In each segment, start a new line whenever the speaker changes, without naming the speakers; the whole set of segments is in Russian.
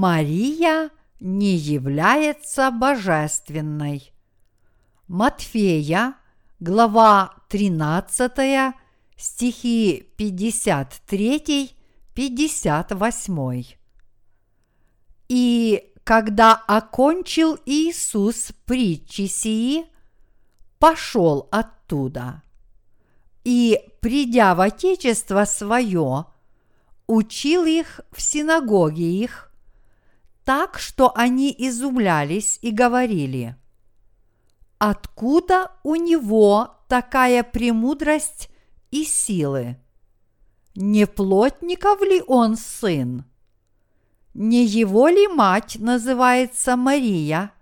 Мария не является божественной. Матфея, глава 13, стихи 53-58. И когда окончил Иисус притчи сии, пошел оттуда. И, придя в Отечество свое, учил их в синагоге их, так, что они изумлялись и говорили, откуда у него такая премудрость и силы? Не плотников ли он сын? Не его ли мать называется Мария,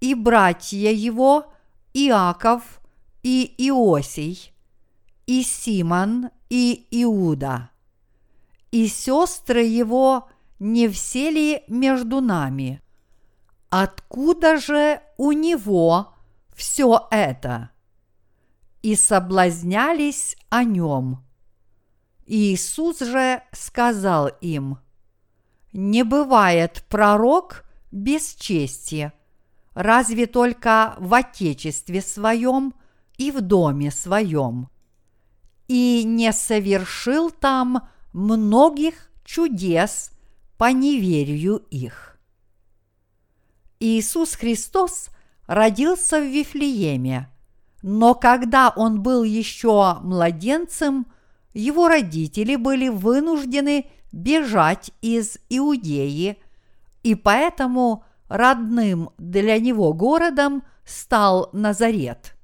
и братья его Иаков и Иосий, и Симон и Иуда? И сестры его не все ли между нами? Откуда же у него все это? И соблазнялись о нем. Иисус же сказал им – не бывает пророк без чести, разве только в отечестве своем и в доме своем. И не совершил там многих чудес по неверию их. Иисус Христос родился в Вифлееме, но когда он был еще младенцем, его родители были вынуждены бежать из Иудеи, и поэтому родным для него городом стал Назарет.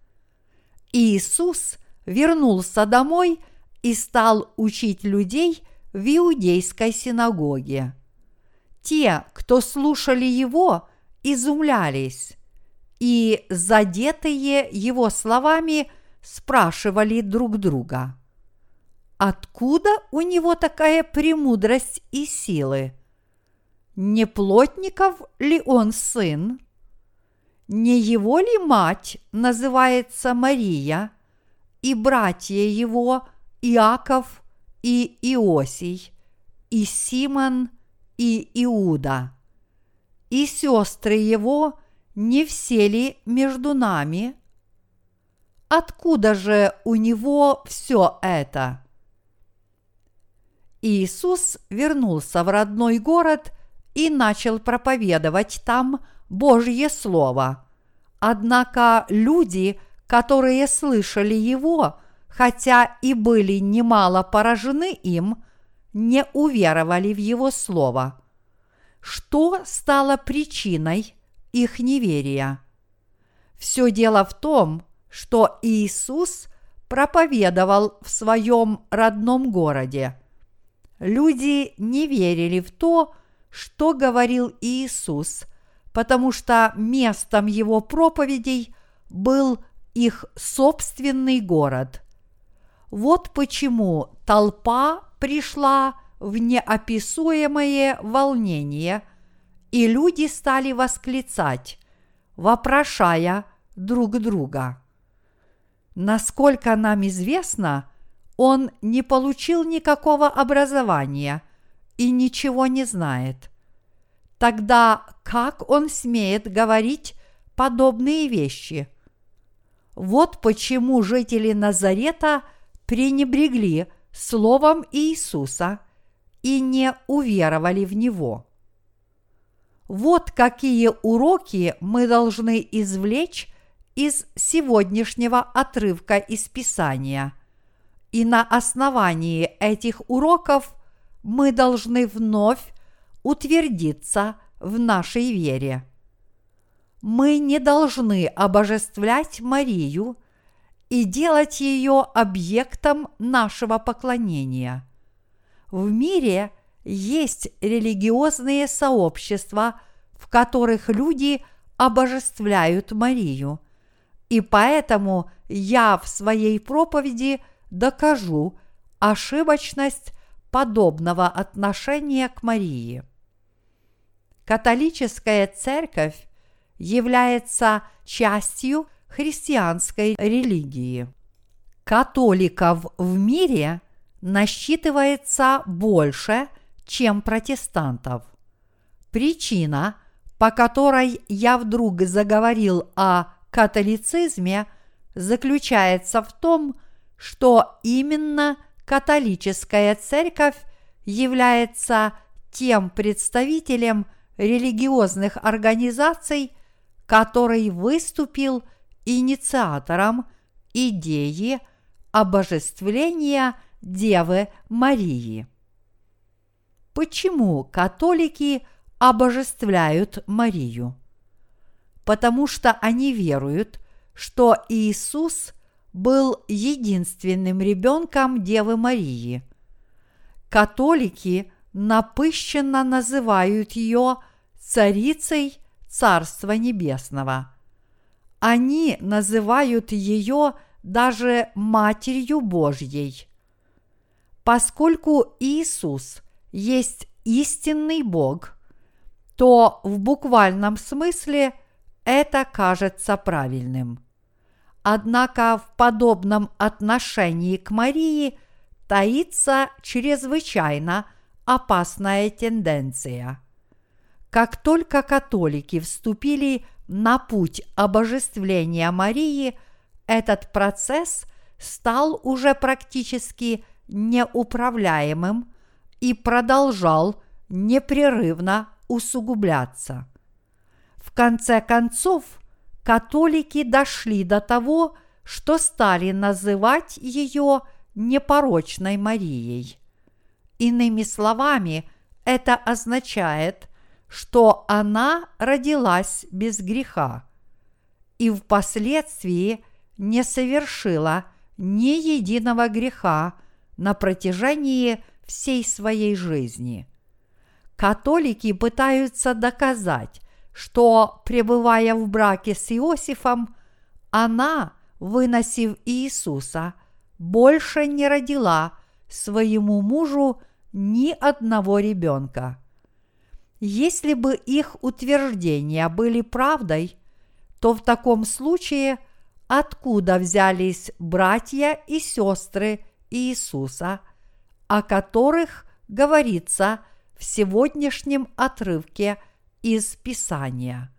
Иисус вернулся домой и стал учить людей в иудейской синагоге. Те, кто слушали его, изумлялись, и задетые его словами спрашивали друг друга – Откуда у него такая премудрость и силы? Не плотников ли он сын? Не его ли мать называется Мария, и братья его Иаков и Иосий, и Симон и Иуда, и сестры его не все ли между нами? Откуда же у него все это? Иисус вернулся в родной город и начал проповедовать там Божье Слово. Однако люди, которые слышали его, хотя и были немало поражены им, не уверовали в его Слово. Что стало причиной их неверия? Все дело в том, что Иисус проповедовал в своем родном городе – Люди не верили в то, что говорил Иисус, потому что местом его проповедей был их собственный город. Вот почему толпа пришла в неописуемое волнение, и люди стали восклицать, вопрошая друг друга. Насколько нам известно – он не получил никакого образования и ничего не знает. Тогда как он смеет говорить подобные вещи? Вот почему жители Назарета пренебрегли словом Иисуса и не уверовали в Него. Вот какие уроки мы должны извлечь из сегодняшнего отрывка из Писания – и на основании этих уроков мы должны вновь утвердиться в нашей вере. Мы не должны обожествлять Марию и делать ее объектом нашего поклонения. В мире есть религиозные сообщества, в которых люди обожествляют Марию, и поэтому я в своей проповеди – докажу ошибочность подобного отношения к Марии. Католическая церковь является частью христианской религии. Католиков в мире насчитывается больше, чем протестантов. Причина, по которой я вдруг заговорил о католицизме, заключается в том, что именно католическая церковь является тем представителем религиозных организаций, который выступил инициатором идеи обожествления Девы Марии. Почему католики обожествляют Марию? Потому что они веруют, что Иисус был единственным ребенком Девы Марии. Католики напыщенно называют ее царицей Царства Небесного. Они называют ее даже Матерью Божьей. Поскольку Иисус есть истинный Бог, то в буквальном смысле это кажется правильным. Однако в подобном отношении к Марии таится чрезвычайно опасная тенденция. Как только католики вступили на путь обожествления Марии, этот процесс стал уже практически неуправляемым и продолжал непрерывно усугубляться. В конце концов, католики дошли до того, что стали называть ее непорочной Марией. Иными словами, это означает, что она родилась без греха и впоследствии не совершила ни единого греха на протяжении всей своей жизни. Католики пытаются доказать, что, пребывая в браке с Иосифом, она, выносив Иисуса, больше не родила своему мужу ни одного ребенка. Если бы их утверждения были правдой, то в таком случае откуда взялись братья и сестры Иисуса, о которых говорится в сегодняшнем отрывке из Писания.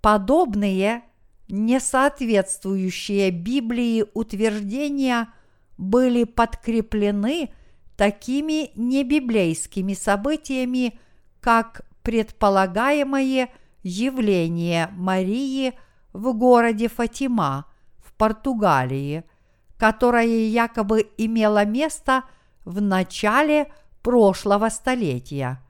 Подобные несоответствующие Библии утверждения были подкреплены такими небиблейскими событиями, как предполагаемое явление Марии в городе Фатима в Португалии, которое якобы имело место в начале прошлого столетия.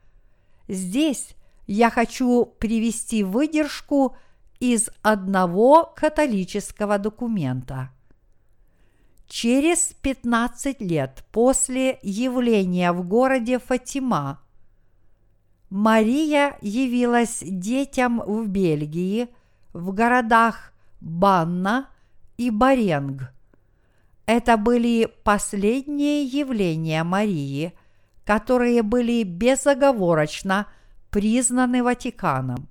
Здесь я хочу привести выдержку из одного католического документа. Через 15 лет после явления в городе Фатима Мария явилась детям в Бельгии, в городах Банна и Баренг. Это были последние явления Марии, которые были безоговорочно признаны Ватиканом.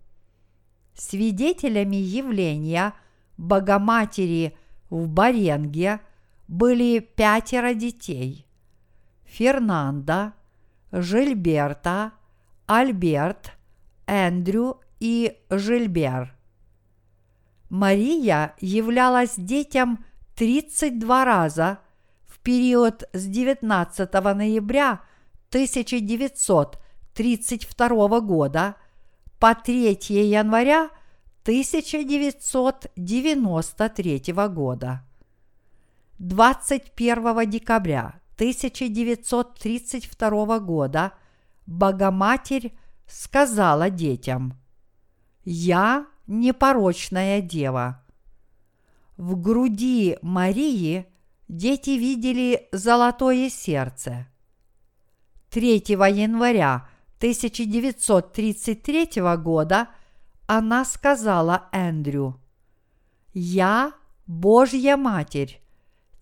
Свидетелями явления Богоматери в Баренге были пятеро детей – Фернанда, Жильберта, Альберт, Эндрю и Жильбер. Мария являлась детям 32 раза в период с 19 ноября 1932 года по 3 января 1993 года. 21 декабря 1932 года Богоматерь сказала детям, «Я непорочная дева». В груди Марии дети видели золотое сердце. 3 января 1933 года она сказала Эндрю, «Я Божья Матерь,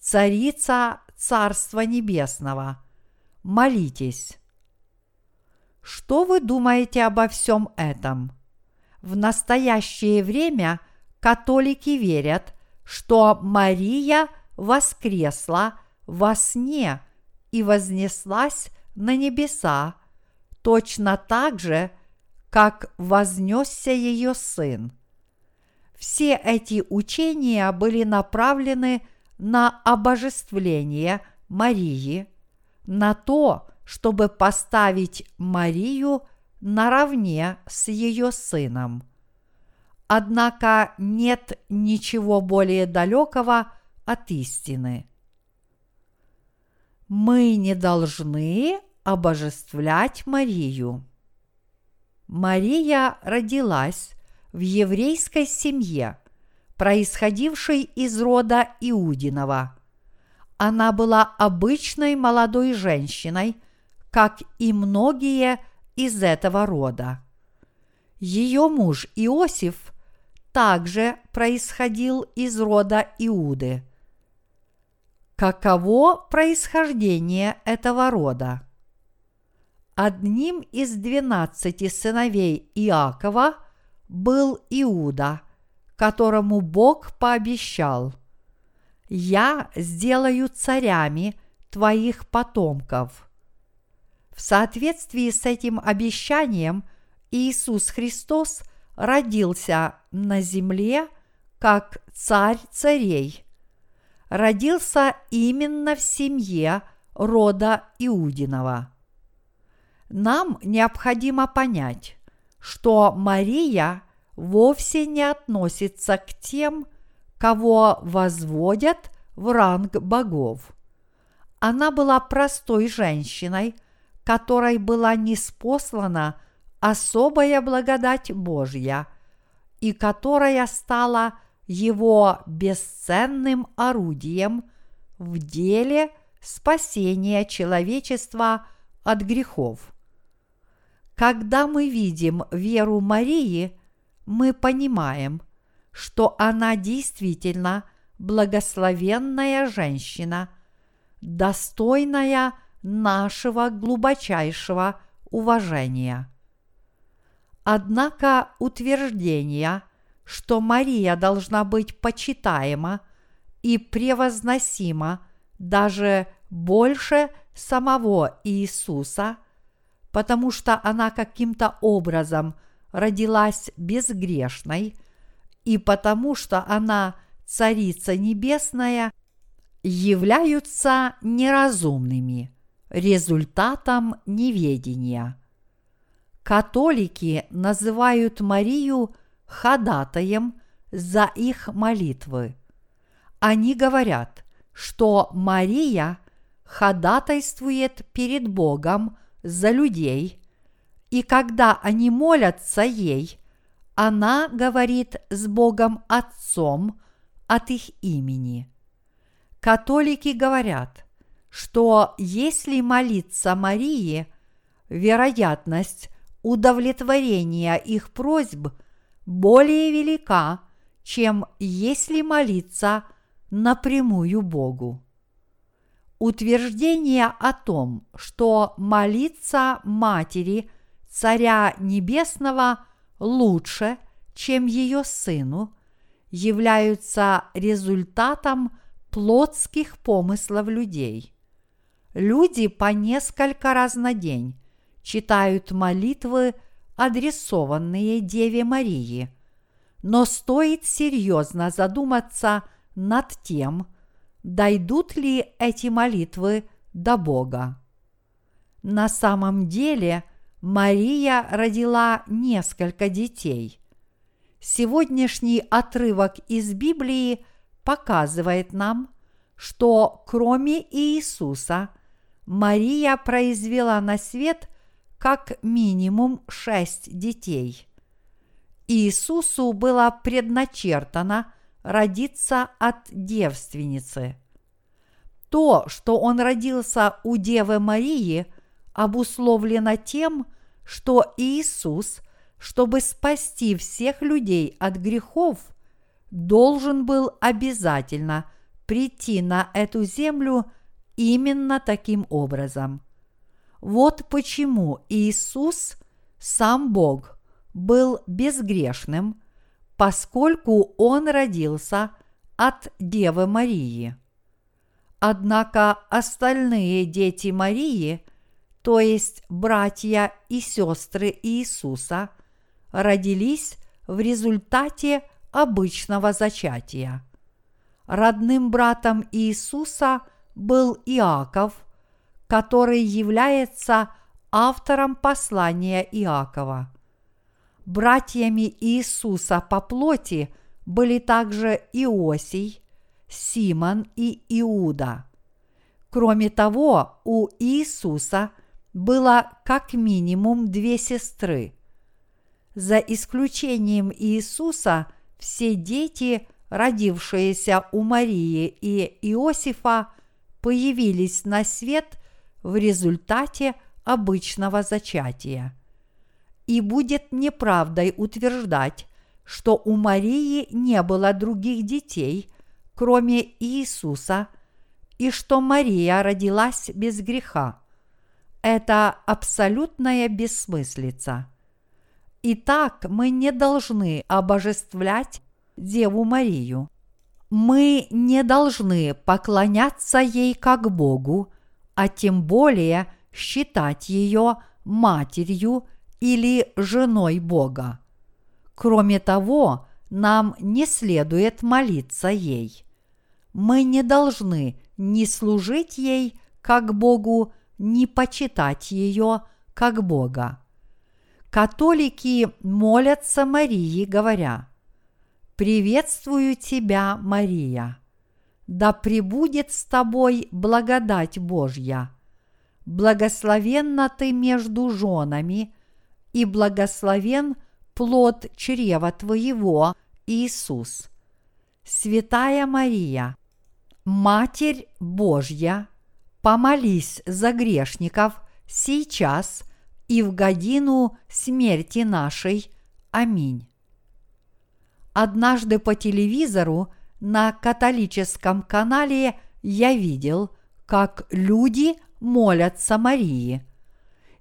Царица Царства Небесного, молитесь». Что вы думаете обо всем этом? В настоящее время католики верят, что Мария воскресла во сне и вознеслась на небеса, точно так же, как вознесся ее сын. Все эти учения были направлены на обожествление Марии, на то, чтобы поставить Марию наравне с ее сыном. Однако нет ничего более далекого от истины. Мы не должны обожествлять Марию. Мария родилась в еврейской семье, происходившей из рода Иудинова. Она была обычной молодой женщиной, как и многие из этого рода. Ее муж Иосиф также происходил из рода Иуды. Каково происхождение этого рода? Одним из двенадцати сыновей Иакова был Иуда, которому Бог пообещал «Я сделаю царями твоих потомков». В соответствии с этим обещанием Иисус Христос родился на земле как царь царей. Родился именно в семье рода Иудинова нам необходимо понять, что Мария вовсе не относится к тем, кого возводят в ранг богов. Она была простой женщиной, которой была неспослана особая благодать Божья, и которая стала его бесценным орудием в деле спасения человечества от грехов. Когда мы видим веру Марии, мы понимаем, что она действительно благословенная женщина, достойная нашего глубочайшего уважения. Однако утверждение, что Мария должна быть почитаема и превозносима даже больше самого Иисуса – потому что она каким-то образом родилась безгрешной, и потому что она Царица Небесная, являются неразумными, результатом неведения. Католики называют Марию ходатаем за их молитвы. Они говорят, что Мария ходатайствует перед Богом за людей, и когда они молятся ей, она говорит с Богом Отцом от их имени. Католики говорят, что если молиться Марии, вероятность удовлетворения их просьб более велика, чем если молиться напрямую Богу. Утверждение о том, что молиться Матери Царя Небесного лучше, чем ее сыну, являются результатом плотских помыслов людей. Люди по несколько раз на день читают молитвы, адресованные Деве Марии, но стоит серьезно задуматься над тем, дойдут ли эти молитвы до Бога. На самом деле Мария родила несколько детей. Сегодняшний отрывок из Библии показывает нам, что кроме Иисуса Мария произвела на свет как минимум шесть детей. Иисусу было предначертано родиться от девственницы. То, что он родился у Девы Марии, обусловлено тем, что Иисус, чтобы спасти всех людей от грехов, должен был обязательно прийти на эту землю именно таким образом. Вот почему Иисус, сам Бог, был безгрешным – поскольку он родился от Девы Марии. Однако остальные дети Марии, то есть братья и сестры Иисуса, родились в результате обычного зачатия. Родным братом Иисуса был Иаков, который является автором послания Иакова. Братьями Иисуса по плоти были также Иосий, Симон и Иуда. Кроме того, у Иисуса было как минимум две сестры. За исключением Иисуса, все дети, родившиеся у Марии и Иосифа, появились на свет в результате обычного зачатия. И будет неправдой утверждать, что у Марии не было других детей, кроме Иисуса, и что Мария родилась без греха. Это абсолютная бессмыслица. Итак, мы не должны обожествлять Деву Марию. Мы не должны поклоняться ей как Богу, а тем более считать ее матерью или женой Бога. Кроме того, нам не следует молиться ей. Мы не должны ни служить ей как Богу, ни почитать ее как Бога. Католики молятся Марии, говоря, «Приветствую тебя, Мария! Да пребудет с тобой благодать Божья! Благословенна ты между женами, и благословен плод чрева твоего, Иисус. Святая Мария, Матерь Божья, помолись за грешников сейчас и в годину смерти нашей. Аминь. Однажды по телевизору на католическом канале я видел, как люди молятся Марии.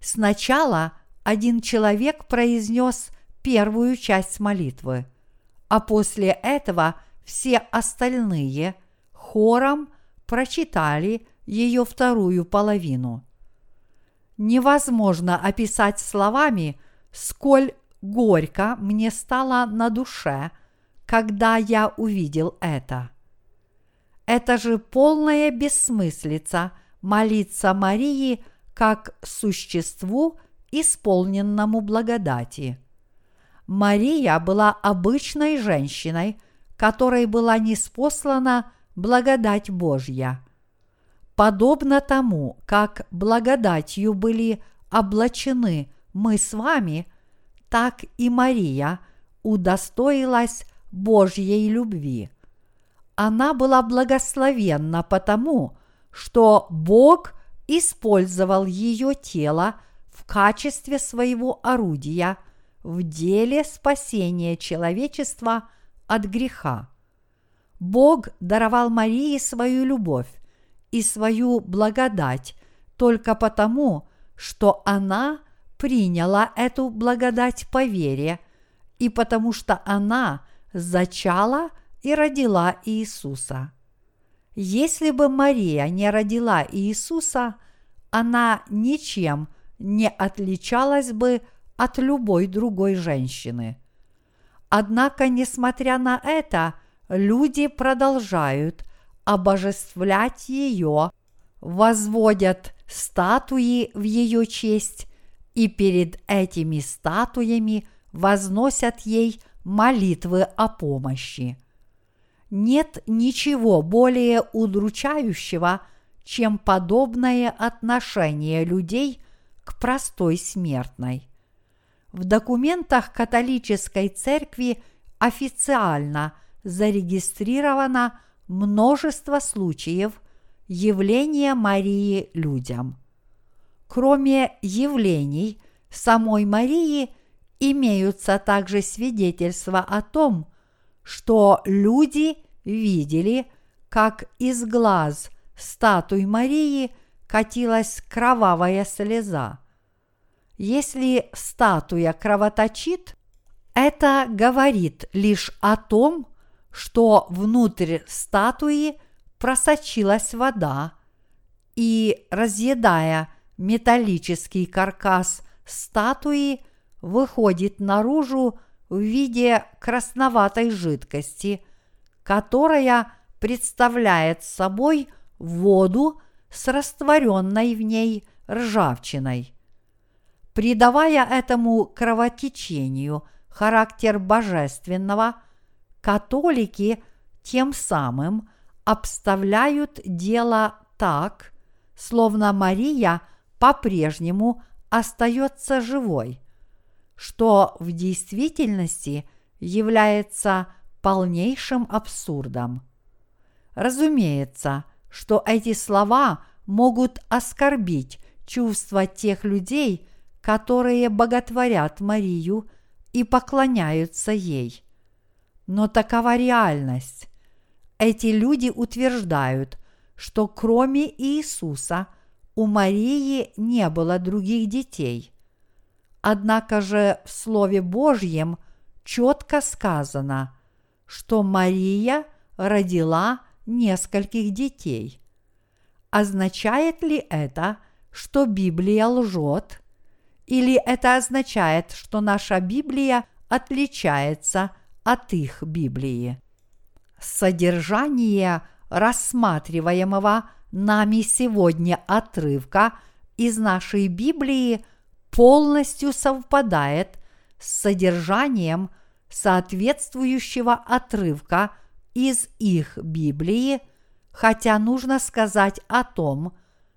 Сначала один человек произнес первую часть молитвы, а после этого все остальные хором прочитали ее вторую половину. Невозможно описать словами, сколь горько мне стало на душе, когда я увидел это. Это же полная бессмыслица молиться Марии как существу, исполненному благодати. Мария была обычной женщиной, которой была неспослана благодать Божья. Подобно тому, как благодатью были облачены мы с вами, так и Мария удостоилась Божьей любви. Она была благословенна потому, что Бог использовал ее тело в качестве своего орудия в деле спасения человечества от греха. Бог даровал Марии свою любовь и свою благодать только потому, что она приняла эту благодать по вере и потому что она зачала и родила Иисуса. Если бы Мария не родила Иисуса, она ничем не отличалась бы от любой другой женщины. Однако, несмотря на это, люди продолжают обожествлять ее, возводят статуи в ее честь и перед этими статуями возносят ей молитвы о помощи. Нет ничего более удручающего, чем подобное отношение людей к простой смертной. В документах католической церкви официально зарегистрировано множество случаев явления Марии людям. Кроме явлений самой Марии имеются также свидетельства о том, что люди видели, как из глаз статуи Марии катилась кровавая слеза. Если статуя кровоточит, это говорит лишь о том, что внутрь статуи просочилась вода, и, разъедая металлический каркас статуи, выходит наружу в виде красноватой жидкости, которая представляет собой воду с растворенной в ней ржавчиной. Придавая этому кровотечению характер божественного, католики тем самым обставляют дело так, словно Мария по-прежнему остается живой, что в действительности является полнейшим абсурдом. Разумеется, что эти слова могут оскорбить чувства тех людей, которые боготворят Марию и поклоняются ей. Но такова реальность. Эти люди утверждают, что кроме Иисуса у Марии не было других детей. Однако же в Слове Божьем четко сказано, что Мария родила нескольких детей. Означает ли это, что Библия лжет? Или это означает, что наша Библия отличается от их Библии? Содержание рассматриваемого нами сегодня отрывка из нашей Библии полностью совпадает с содержанием соответствующего отрывка из их Библии, хотя нужно сказать о том,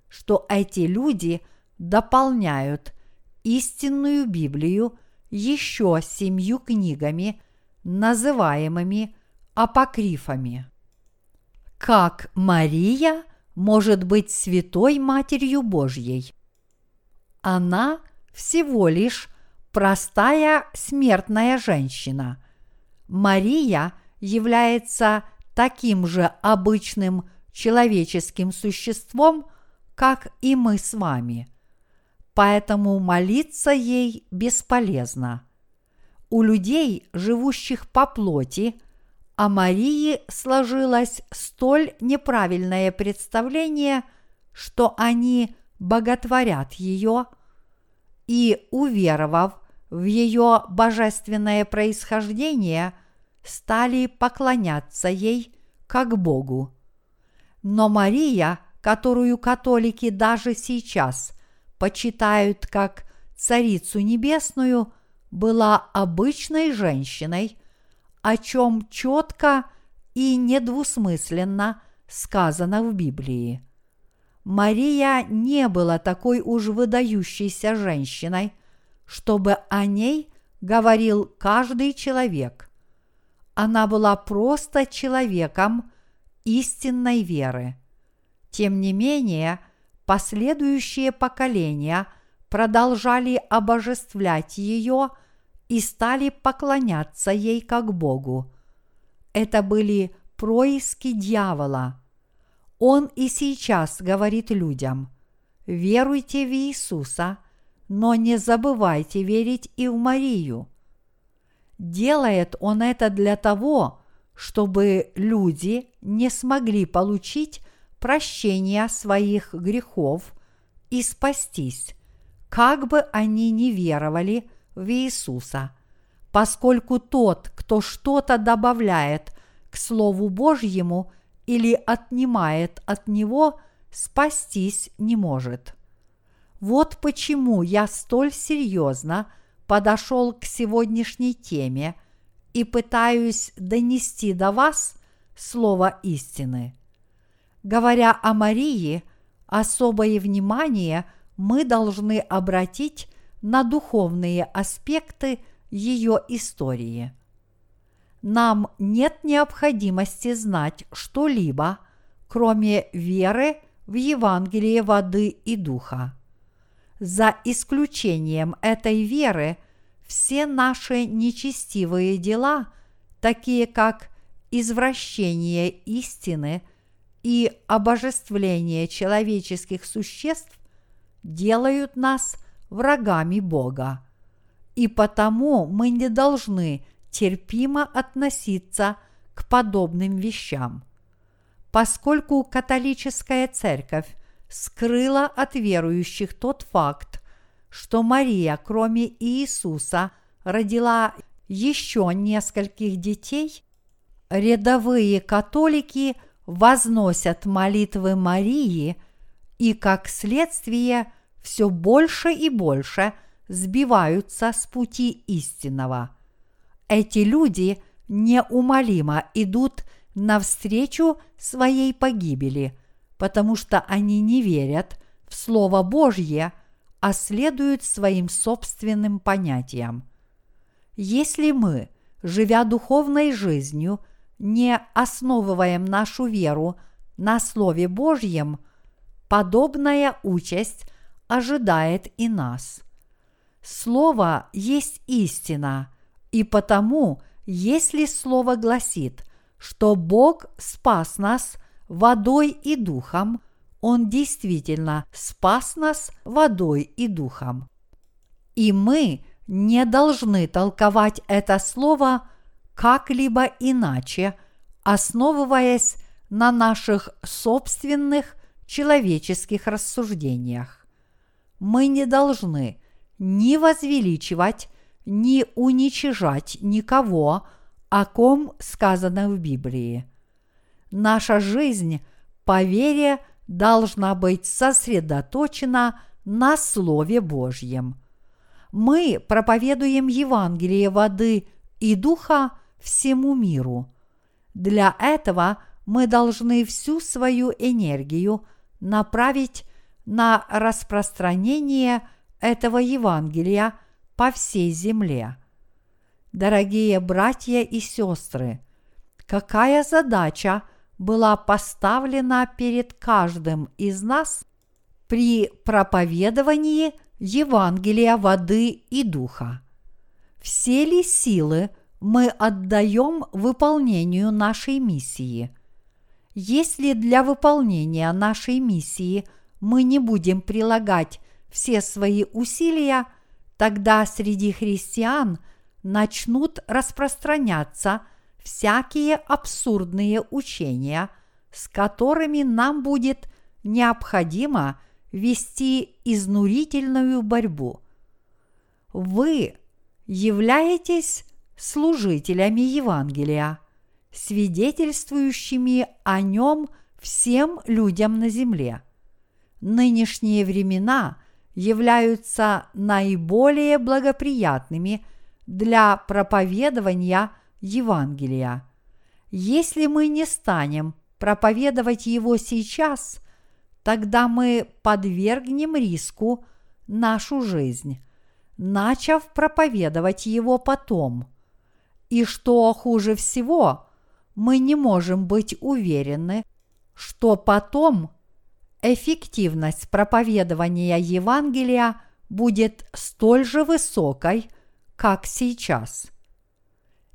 что эти люди дополняют истинную Библию еще семью книгами, называемыми апокрифами. Как Мария может быть святой Матерью Божьей? Она всего лишь простая смертная женщина. Мария является таким же обычным человеческим существом, как и мы с вами. Поэтому молиться ей бесполезно. У людей, живущих по плоти, о Марии сложилось столь неправильное представление, что они боготворят ее и, уверовав в ее божественное происхождение, стали поклоняться ей как Богу. Но Мария, которую католики даже сейчас почитают как Царицу Небесную, была обычной женщиной, о чем четко и недвусмысленно сказано в Библии. Мария не была такой уж выдающейся женщиной, чтобы о ней говорил каждый человек. Она была просто человеком истинной веры. Тем не менее, последующие поколения продолжали обожествлять ее и стали поклоняться ей как Богу. Это были происки дьявола – он и сейчас говорит людям, веруйте в Иисуса, но не забывайте верить и в Марию. Делает он это для того, чтобы люди не смогли получить прощение своих грехов и спастись, как бы они ни веровали в Иисуса, поскольку тот, кто что-то добавляет к Слову Божьему – или отнимает от него, спастись не может. Вот почему я столь серьезно подошел к сегодняшней теме и пытаюсь донести до вас слово истины. Говоря о Марии, особое внимание мы должны обратить на духовные аспекты ее истории нам нет необходимости знать что-либо, кроме веры в Евангелие воды и духа. За исключением этой веры все наши нечестивые дела, такие как извращение истины и обожествление человеческих существ, делают нас врагами Бога. И потому мы не должны – терпимо относиться к подобным вещам. Поскольку католическая церковь скрыла от верующих тот факт, что Мария, кроме Иисуса, родила еще нескольких детей, рядовые католики возносят молитвы Марии и, как следствие, все больше и больше сбиваются с пути истинного. Эти люди неумолимо идут навстречу своей погибели, потому что они не верят в Слово Божье, а следуют своим собственным понятиям. Если мы, живя духовной жизнью, не основываем нашу веру на Слове Божьем, подобная участь ожидает и нас. Слово есть истина, и потому, если Слово гласит, что Бог спас нас водой и духом, Он действительно спас нас водой и духом. И мы не должны толковать это слово как-либо иначе, основываясь на наших собственных человеческих рассуждениях. Мы не должны ни возвеличивать, ни уничижать никого, о ком сказано в Библии. Наша жизнь по вере должна быть сосредоточена на Слове Божьем. Мы проповедуем Евангелие воды и духа всему миру. Для этого мы должны всю свою энергию направить на распространение этого Евангелия по всей земле. Дорогие братья и сестры, какая задача была поставлена перед каждым из нас при проповедовании Евангелия воды и духа? Все ли силы мы отдаем выполнению нашей миссии? Если для выполнения нашей миссии мы не будем прилагать все свои усилия, тогда среди христиан начнут распространяться всякие абсурдные учения, с которыми нам будет необходимо вести изнурительную борьбу. Вы являетесь служителями Евангелия, свидетельствующими о нем всем людям на земле. Нынешние времена являются наиболее благоприятными для проповедования Евангелия. Если мы не станем проповедовать его сейчас, тогда мы подвергнем риску нашу жизнь, начав проповедовать его потом – и что хуже всего, мы не можем быть уверены, что потом эффективность проповедования Евангелия будет столь же высокой, как сейчас.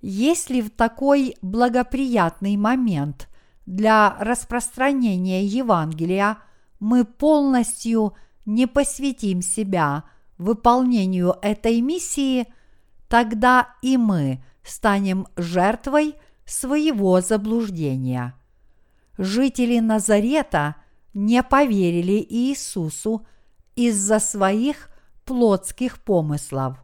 Если в такой благоприятный момент для распространения Евангелия мы полностью не посвятим себя выполнению этой миссии, тогда и мы – станем жертвой своего заблуждения. Жители Назарета не поверили Иисусу из-за своих плотских помыслов.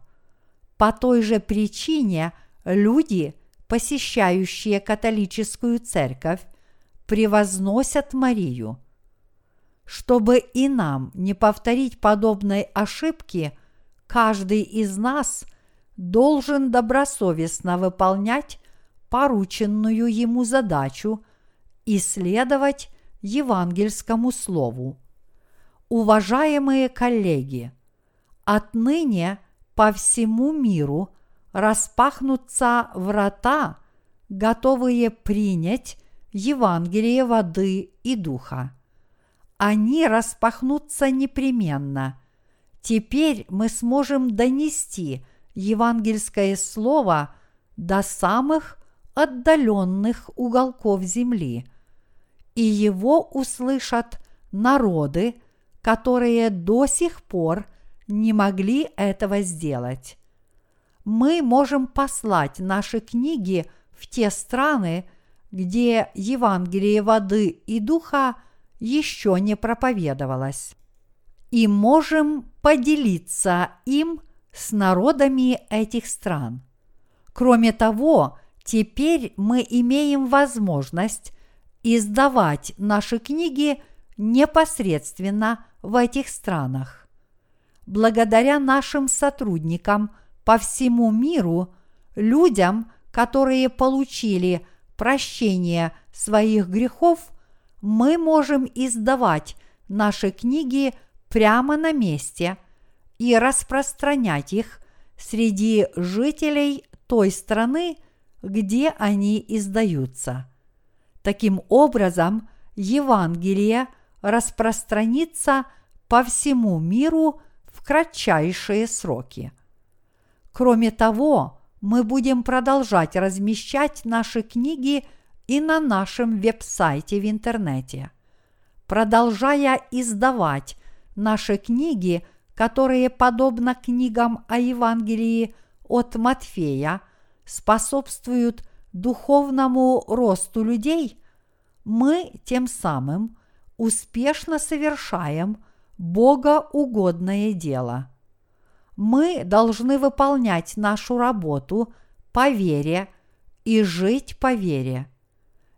По той же причине люди, посещающие католическую церковь, превозносят Марию. Чтобы и нам не повторить подобной ошибки, каждый из нас – должен добросовестно выполнять порученную ему задачу и следовать евангельскому слову. Уважаемые коллеги, отныне по всему миру распахнутся врата, готовые принять Евангелие воды и духа. Они распахнутся непременно. Теперь мы сможем донести евангельское слово до самых отдаленных уголков земли, и его услышат народы, которые до сих пор не могли этого сделать. Мы можем послать наши книги в те страны, где Евангелие воды и духа еще не проповедовалось. и можем поделиться им с народами этих стран. Кроме того, теперь мы имеем возможность издавать наши книги непосредственно в этих странах. Благодаря нашим сотрудникам по всему миру, людям, которые получили прощение своих грехов, мы можем издавать наши книги прямо на месте и распространять их среди жителей той страны, где они издаются. Таким образом, Евангелие распространится по всему миру в кратчайшие сроки. Кроме того, мы будем продолжать размещать наши книги и на нашем веб-сайте в интернете. Продолжая издавать наши книги, которые, подобно книгам о Евангелии от Матфея, способствуют духовному росту людей, мы тем самым успешно совершаем богоугодное дело. Мы должны выполнять нашу работу по вере и жить по вере.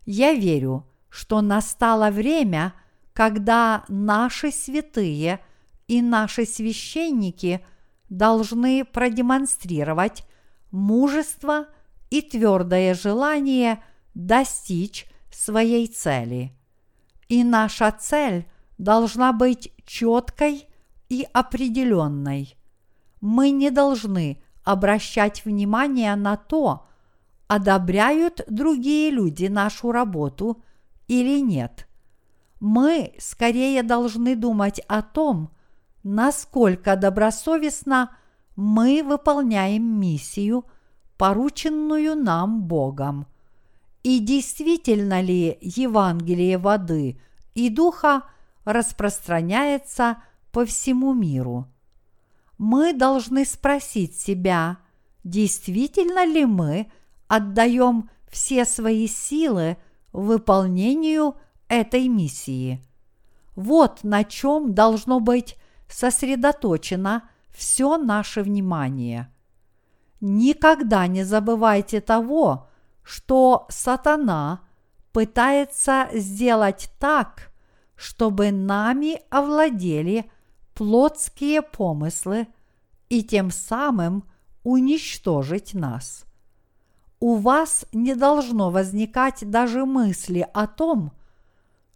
Я верю, что настало время, когда наши святые и наши священники должны продемонстрировать мужество и твердое желание достичь своей цели. И наша цель должна быть четкой и определенной. Мы не должны обращать внимание на то, одобряют другие люди нашу работу или нет. Мы скорее должны думать о том, насколько добросовестно мы выполняем миссию, порученную нам Богом. И действительно ли Евангелие воды и духа распространяется по всему миру? Мы должны спросить себя, действительно ли мы отдаем все свои силы выполнению этой миссии. Вот на чем должно быть сосредоточено все наше внимание. Никогда не забывайте того, что сатана пытается сделать так, чтобы нами овладели плотские помыслы и тем самым уничтожить нас. У вас не должно возникать даже мысли о том,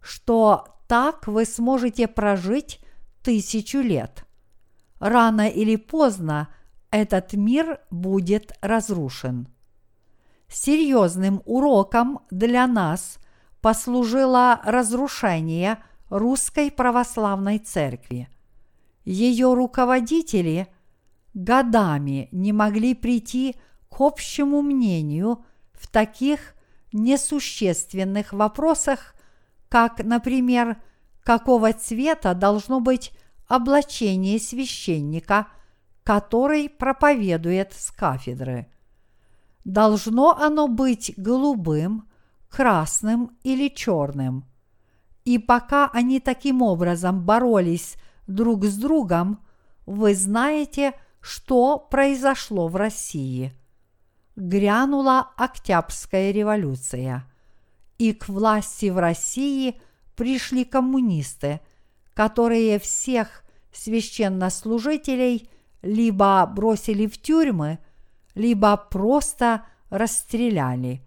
что так вы сможете прожить тысячу лет. Рано или поздно этот мир будет разрушен. Серьезным уроком для нас послужило разрушение Русской Православной Церкви. Ее руководители годами не могли прийти к общему мнению в таких несущественных вопросах, как, например, какого цвета должно быть облачение священника, который проповедует с кафедры. Должно оно быть голубым, красным или черным. И пока они таким образом боролись друг с другом, вы знаете, что произошло в России. Грянула Октябрьская революция, и к власти в России пришли коммунисты, которые всех священнослужителей либо бросили в тюрьмы, либо просто расстреляли.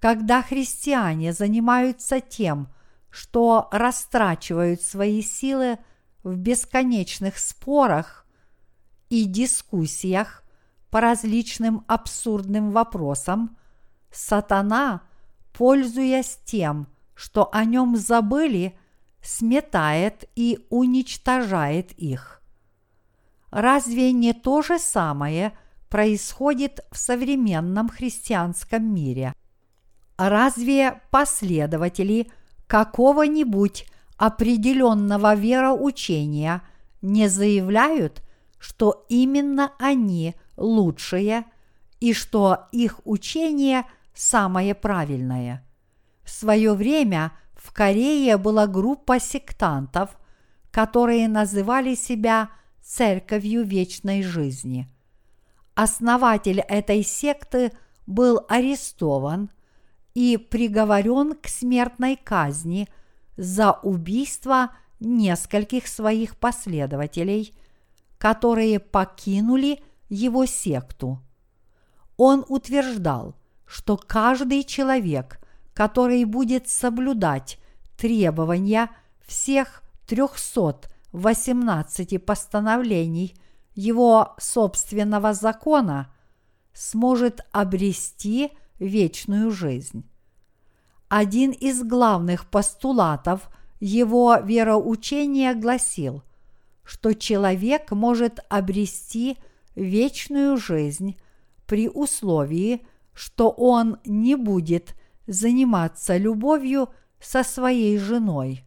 Когда христиане занимаются тем, что растрачивают свои силы в бесконечных спорах и дискуссиях по различным абсурдным вопросам, сатана, пользуясь тем, что о нем забыли, сметает и уничтожает их. Разве не то же самое происходит в современном христианском мире? Разве последователи какого-нибудь определенного вероучения не заявляют, что именно они лучшие и что их учение самое правильное? В свое время в Корее была группа сектантов, которые называли себя Церковью вечной жизни. Основатель этой секты был арестован и приговорен к смертной казни за убийство нескольких своих последователей, которые покинули его секту. Он утверждал, что каждый человек, который будет соблюдать требования всех 318 постановлений его собственного закона, сможет обрести вечную жизнь. Один из главных постулатов его вероучения гласил, что человек может обрести вечную жизнь при условии, что он не будет заниматься любовью со своей женой.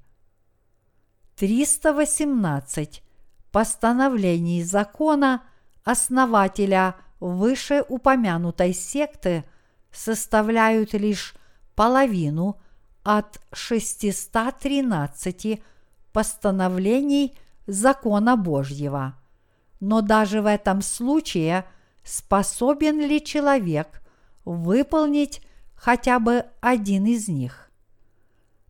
318 постановлений закона основателя вышеупомянутой секты составляют лишь половину от 613 постановлений закона Божьего. Но даже в этом случае способен ли человек выполнить хотя бы один из них?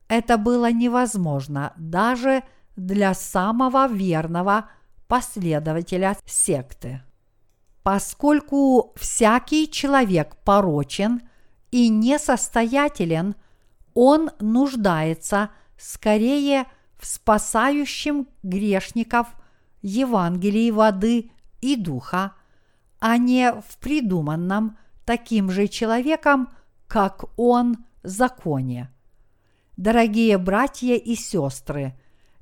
Это было невозможно даже для самого верного последователя секты. Поскольку всякий человек порочен и несостоятелен, он нуждается скорее в спасающем грешников Евангелии воды и духа, а не в придуманном таким же человеком, как он, законе. Дорогие братья и сестры,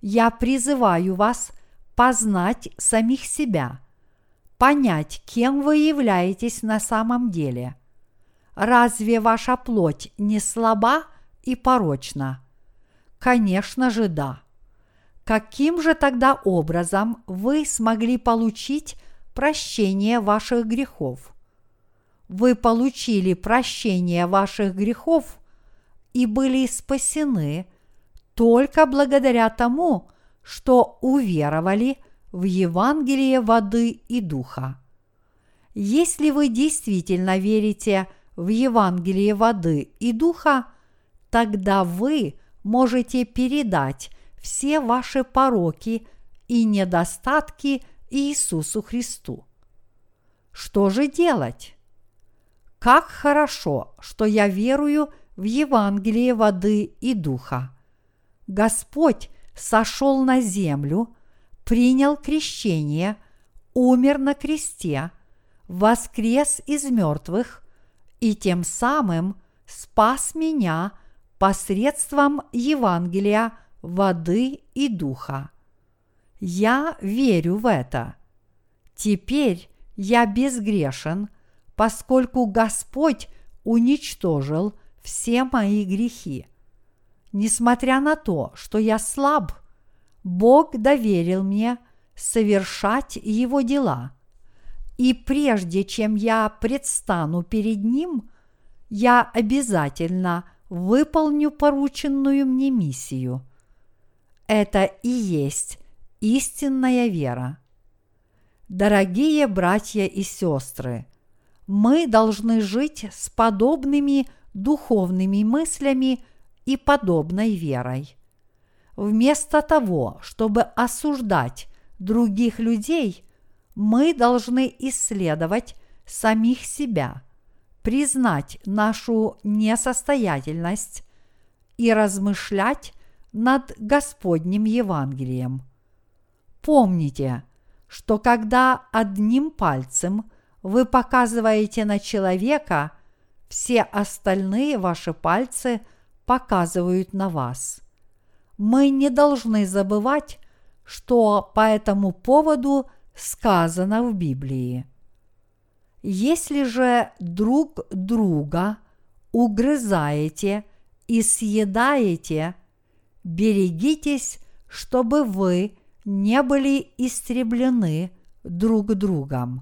я призываю вас познать самих себя, понять, кем вы являетесь на самом деле. Разве ваша плоть не слаба и порочна? Конечно же, да. Каким же тогда образом вы смогли получить прощение ваших грехов? Вы получили прощение ваших грехов и были спасены только благодаря тому, что уверовали в Евангелие воды и духа. Если вы действительно верите в Евангелие воды и духа, тогда вы можете передать все ваши пороки и недостатки Иисусу Христу. Что же делать? Как хорошо, что я верую в Евангелие воды и духа. Господь сошел на землю, принял крещение, умер на кресте, воскрес из мертвых и тем самым спас меня посредством Евангелия воды и духа. Я верю в это. Теперь я безгрешен, поскольку Господь уничтожил все мои грехи. Несмотря на то, что я слаб, Бог доверил мне совершать Его дела. И прежде чем я предстану перед Ним, я обязательно выполню порученную мне миссию. Это и есть истинная вера. Дорогие братья и сестры, мы должны жить с подобными духовными мыслями и подобной верой. Вместо того, чтобы осуждать других людей, мы должны исследовать самих себя, признать нашу несостоятельность и размышлять над Господним Евангелием. Помните, что когда одним пальцем вы показываете на человека, все остальные ваши пальцы показывают на вас. Мы не должны забывать, что по этому поводу сказано в Библии. Если же друг друга угрызаете и съедаете, берегитесь, чтобы вы не были истреблены друг другом.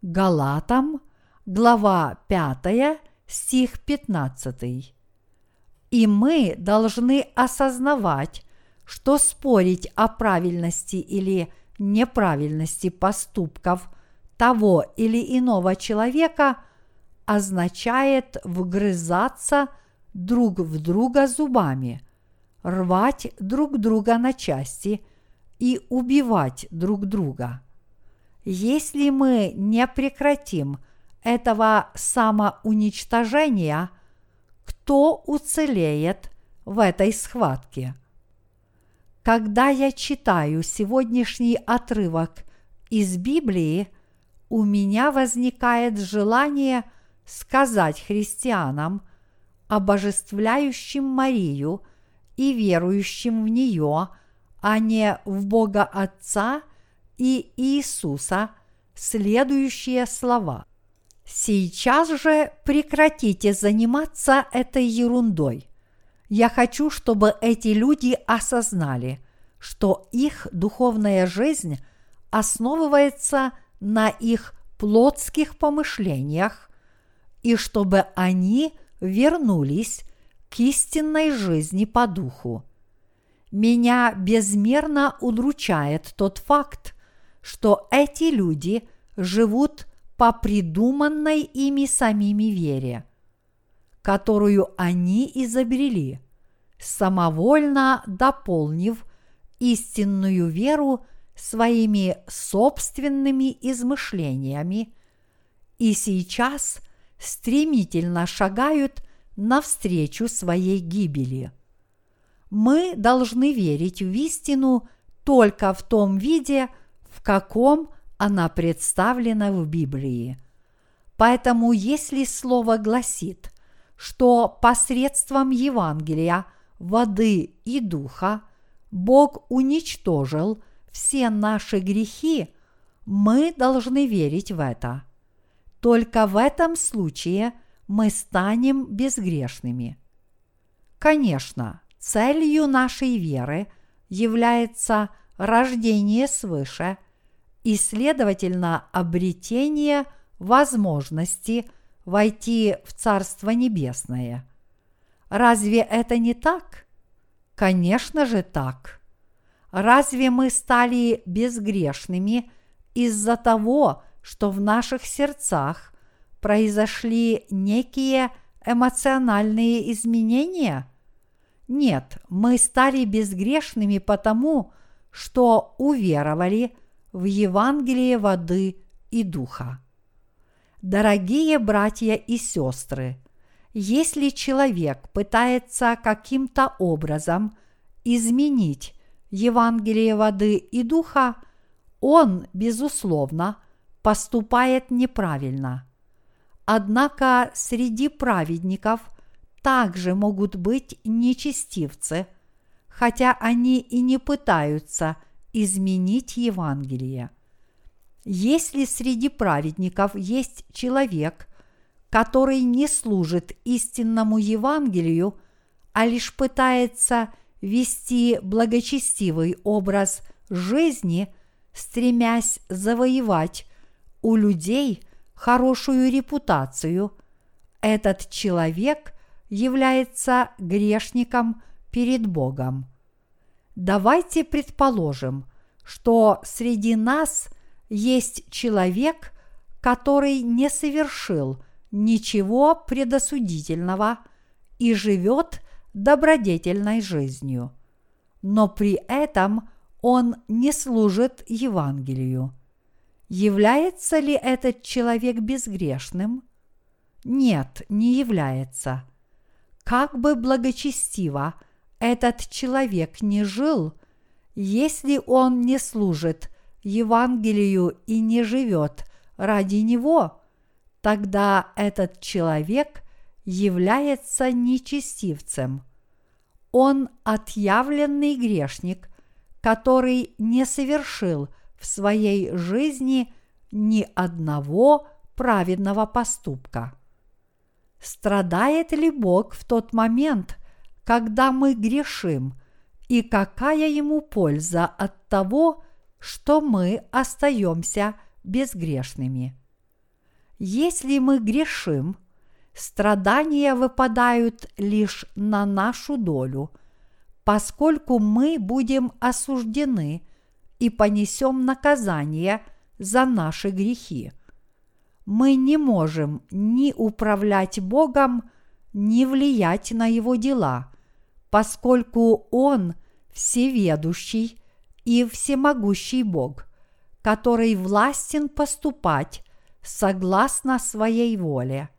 Галатам, глава 5, стих 15. И мы должны осознавать, что спорить о правильности или неправильности поступков того или иного человека означает вгрызаться друг в друга зубами, рвать друг друга на части и убивать друг друга. Если мы не прекратим этого самоуничтожения, кто уцелеет в этой схватке? Когда я читаю сегодняшний отрывок из Библии, у меня возникает желание сказать христианам, обожествляющим Марию и верующим в нее, а не в Бога Отца и Иисуса, следующие слова. Сейчас же прекратите заниматься этой ерундой – я хочу, чтобы эти люди осознали, что их духовная жизнь основывается на их плотских помышлениях, и чтобы они вернулись к истинной жизни по духу. Меня безмерно удручает тот факт, что эти люди живут по придуманной ими самими вере – которую они изобрели, самовольно дополнив истинную веру своими собственными измышлениями и сейчас стремительно шагают навстречу своей гибели. Мы должны верить в истину только в том виде, в каком она представлена в Библии. Поэтому если Слово гласит, что посредством Евангелия, воды и духа Бог уничтожил все наши грехи, мы должны верить в это. Только в этом случае мы станем безгрешными. Конечно, целью нашей веры является рождение свыше и, следовательно, обретение возможности – войти в Царство Небесное. Разве это не так? Конечно же так. Разве мы стали безгрешными из-за того, что в наших сердцах произошли некие эмоциональные изменения? Нет, мы стали безгрешными потому, что уверовали в Евангелие воды и духа. Дорогие братья и сестры, если человек пытается каким-то образом изменить Евангелие воды и духа, он, безусловно, поступает неправильно. Однако среди праведников также могут быть нечестивцы, хотя они и не пытаются изменить Евангелие – если среди праведников есть человек, который не служит истинному Евангелию, а лишь пытается вести благочестивый образ жизни, стремясь завоевать у людей хорошую репутацию, этот человек является грешником перед Богом. Давайте предположим, что среди нас – есть человек, который не совершил ничего предосудительного и живет добродетельной жизнью, но при этом он не служит Евангелию. Является ли этот человек безгрешным? Нет, не является. Как бы благочестиво этот человек не жил, если он не служит Евангелию и не живет ради него, тогда этот человек является нечестивцем. Он отъявленный грешник, который не совершил в своей жизни ни одного праведного поступка. Страдает ли Бог в тот момент, когда мы грешим, и какая ему польза от того, что мы остаемся безгрешными. Если мы грешим, страдания выпадают лишь на нашу долю, поскольку мы будем осуждены и понесем наказание за наши грехи. Мы не можем ни управлять Богом, ни влиять на Его дела, поскольку Он всеведущий и всемогущий Бог, который властен поступать согласно своей воле.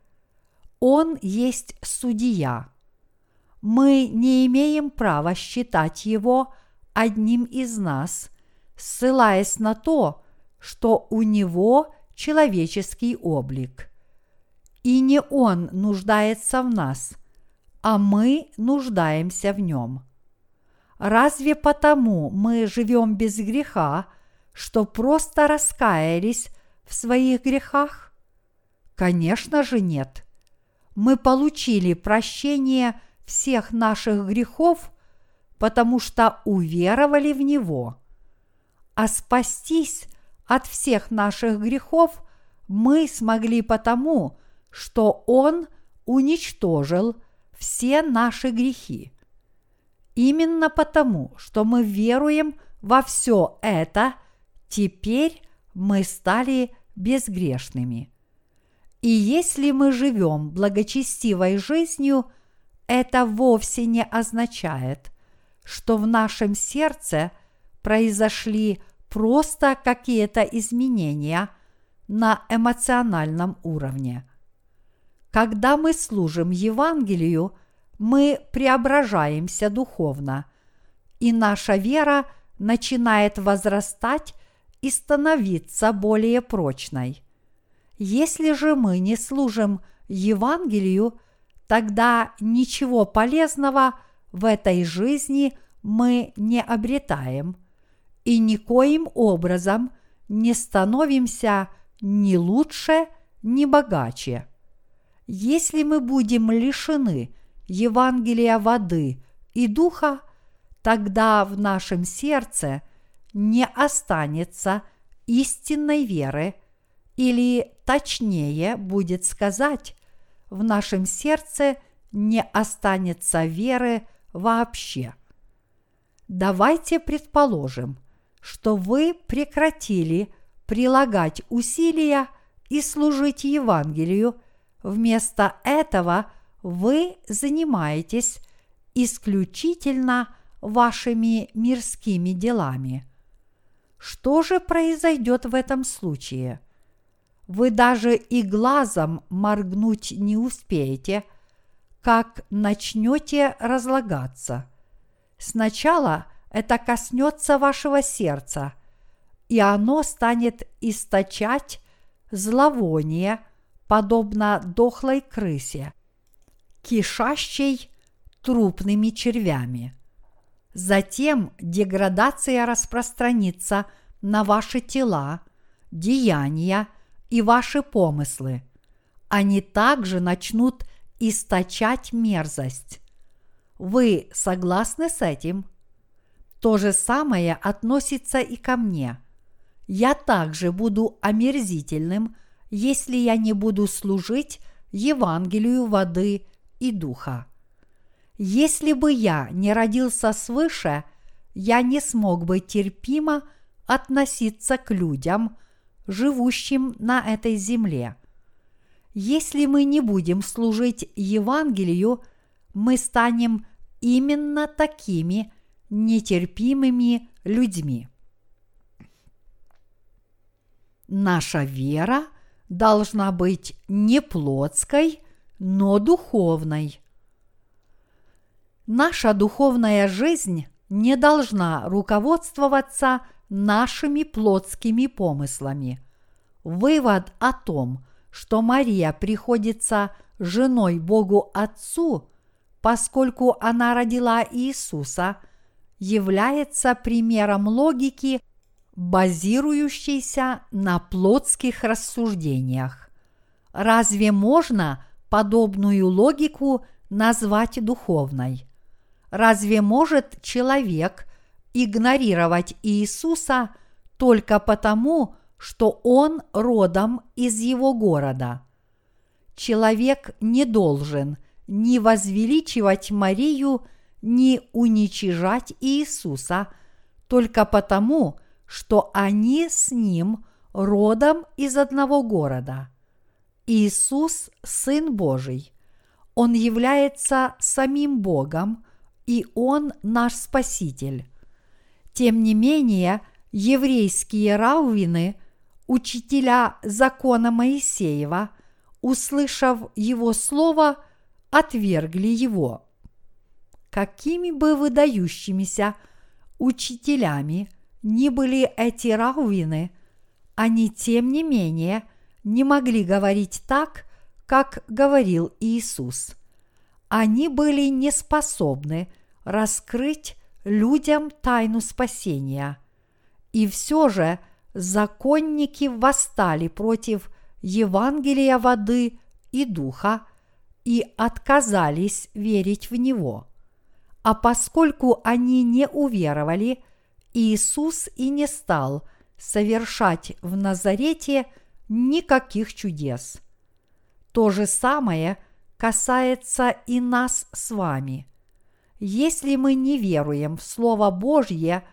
Он есть судья. Мы не имеем права считать его одним из нас, ссылаясь на то, что у него человеческий облик. И не он нуждается в нас, а мы нуждаемся в нем. Разве потому мы живем без греха, что просто раскаялись в своих грехах? Конечно же нет. Мы получили прощение всех наших грехов, потому что уверовали в Него. А спастись от всех наших грехов мы смогли потому, что Он уничтожил все наши грехи. Именно потому, что мы веруем во все это, теперь мы стали безгрешными. И если мы живем благочестивой жизнью, это вовсе не означает, что в нашем сердце произошли просто какие-то изменения на эмоциональном уровне. Когда мы служим Евангелию, мы преображаемся духовно, и наша вера начинает возрастать и становиться более прочной. Если же мы не служим Евангелию, тогда ничего полезного в этой жизни мы не обретаем и никоим образом не становимся ни лучше, ни богаче. Если мы будем лишены Евангелия воды и духа, тогда в нашем сердце – не останется истинной веры, или точнее будет сказать, в нашем сердце не останется веры вообще. Давайте предположим, что вы прекратили прилагать усилия и служить Евангелию, вместо этого вы занимаетесь исключительно вашими мирскими делами – что же произойдет в этом случае? Вы даже и глазом моргнуть не успеете, как начнете разлагаться. Сначала это коснется вашего сердца, и оно станет источать зловоние, подобно дохлой крысе, кишащей трупными червями. Затем деградация распространится на ваши тела, деяния и ваши помыслы. Они также начнут источать мерзость. Вы согласны с этим? То же самое относится и ко мне. Я также буду омерзительным, если я не буду служить Евангелию воды и духа. Если бы я не родился свыше, я не смог бы терпимо относиться к людям, живущим на этой земле. Если мы не будем служить Евангелию, мы станем именно такими нетерпимыми людьми. Наша вера должна быть не плотской, но духовной. Наша духовная жизнь не должна руководствоваться нашими плотскими помыслами. Вывод о том, что Мария приходится женой Богу Отцу, поскольку она родила Иисуса, является примером логики, базирующейся на плотских рассуждениях. Разве можно подобную логику назвать духовной? Разве может человек игнорировать Иисуса только потому, что он родом из его города? Человек не должен ни возвеличивать Марию, не уничижать Иисуса только потому, что они с Ним родом из одного города. Иисус – Сын Божий. Он является самим Богом, и Он наш Спаситель. Тем не менее, еврейские раввины, учителя закона Моисеева, услышав его слово, отвергли его. Какими бы выдающимися учителями ни были эти раввины, они тем не менее не могли говорить так, как говорил Иисус. Они были не способны раскрыть людям тайну спасения. И все же законники восстали против Евангелия воды и духа и отказались верить в него. А поскольку они не уверовали, Иисус и не стал совершать в Назарете никаких чудес. То же самое касается и нас с вами. Если мы не веруем в Слово Божье,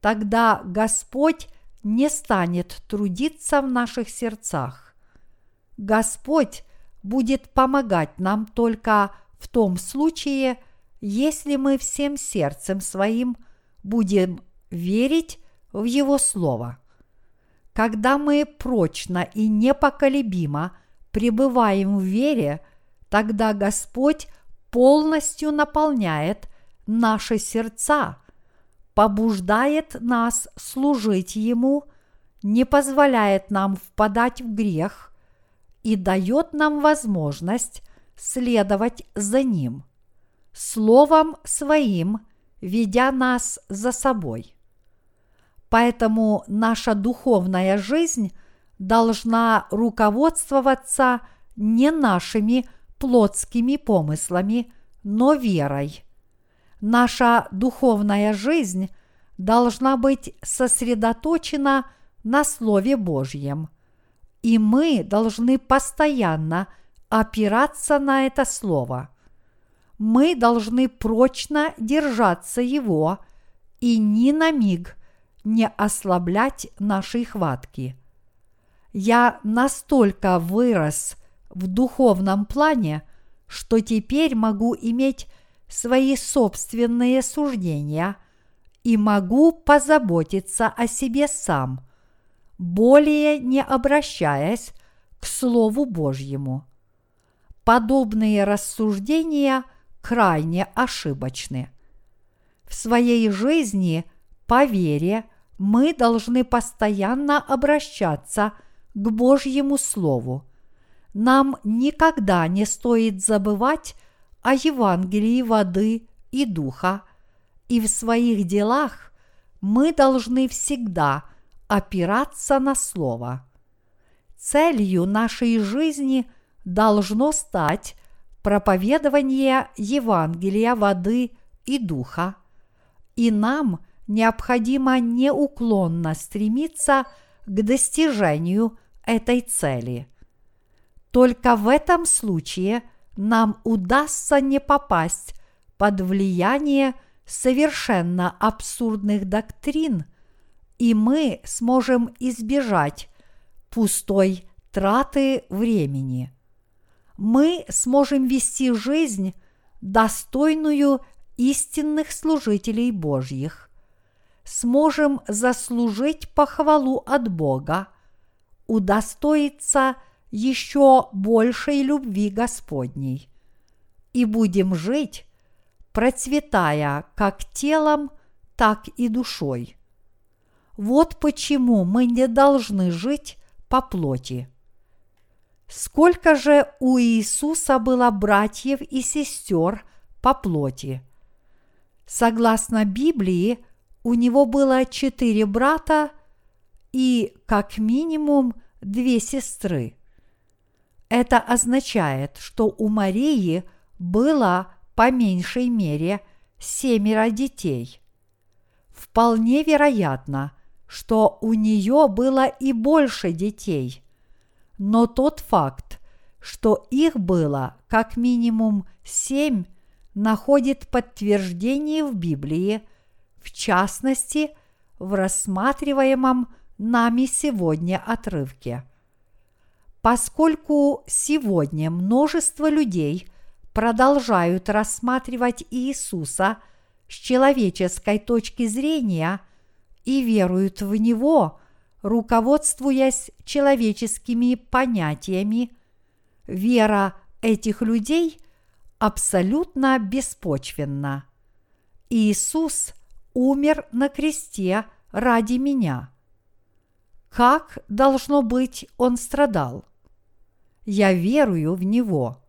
тогда Господь не станет трудиться в наших сердцах. Господь будет помогать нам только в том случае, если мы всем сердцем своим будем верить в Его Слово. Когда мы прочно и непоколебимо пребываем в вере, тогда Господь полностью наполняет наши сердца, побуждает нас служить Ему, не позволяет нам впадать в грех и дает нам возможность следовать за Ним, Словом Своим ведя нас за собой. Поэтому наша духовная жизнь должна руководствоваться не нашими плотскими помыслами, но верой. Наша духовная жизнь должна быть сосредоточена на Слове Божьем, и мы должны постоянно опираться на это Слово. Мы должны прочно держаться его и ни на миг не ослаблять нашей хватки. Я настолько вырос в духовном плане, что теперь могу иметь свои собственные суждения и могу позаботиться о себе сам, более не обращаясь к Слову Божьему. Подобные рассуждения крайне ошибочны. В своей жизни по вере мы должны постоянно обращаться к Божьему Слову. Нам никогда не стоит забывать о Евангелии воды и духа, и в своих делах мы должны всегда опираться на Слово. Целью нашей жизни должно стать проповедование Евангелия воды и духа, и нам необходимо неуклонно стремиться к достижению этой цели. Только в этом случае – нам удастся не попасть под влияние совершенно абсурдных доктрин, и мы сможем избежать пустой траты времени. Мы сможем вести жизнь, достойную истинных служителей Божьих, сможем заслужить похвалу от Бога, удостоиться – еще большей любви Господней и будем жить, процветая как телом, так и душой. Вот почему мы не должны жить по плоти. Сколько же у Иисуса было братьев и сестер по плоти? Согласно Библии, у него было четыре брата и как минимум две сестры. Это означает, что у Марии было по меньшей мере семеро детей. Вполне вероятно, что у нее было и больше детей. Но тот факт, что их было как минимум семь, находит подтверждение в Библии, в частности, в рассматриваемом нами сегодня отрывке. Поскольку сегодня множество людей продолжают рассматривать Иисуса с человеческой точки зрения и веруют в Него, руководствуясь человеческими понятиями, вера этих людей абсолютно беспочвенна. Иисус умер на кресте ради меня. Как, должно быть, Он страдал? Я верую в Него.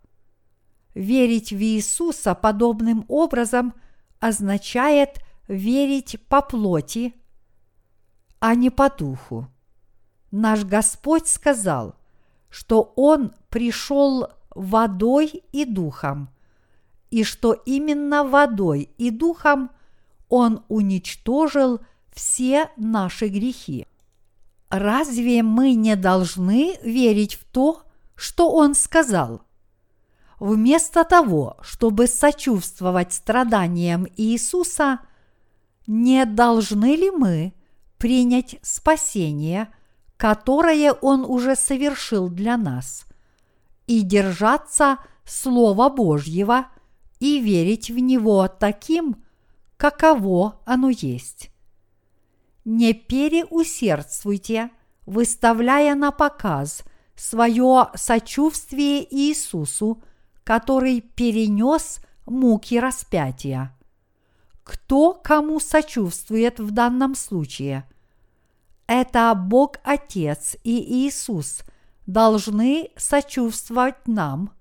Верить в Иисуса подобным образом означает верить по плоти, а не по духу. Наш Господь сказал, что Он пришел водой и духом, и что именно водой и духом Он уничтожил все наши грехи. Разве мы не должны верить в то, что Он сказал? Вместо того, чтобы сочувствовать страданиям Иисуса, не должны ли мы принять спасение, которое Он уже совершил для нас, и держаться Слова Божьего и верить в Него таким, каково оно есть не переусердствуйте, выставляя на показ свое сочувствие Иисусу, который перенес муки распятия. Кто кому сочувствует в данном случае? Это Бог Отец и Иисус должны сочувствовать нам,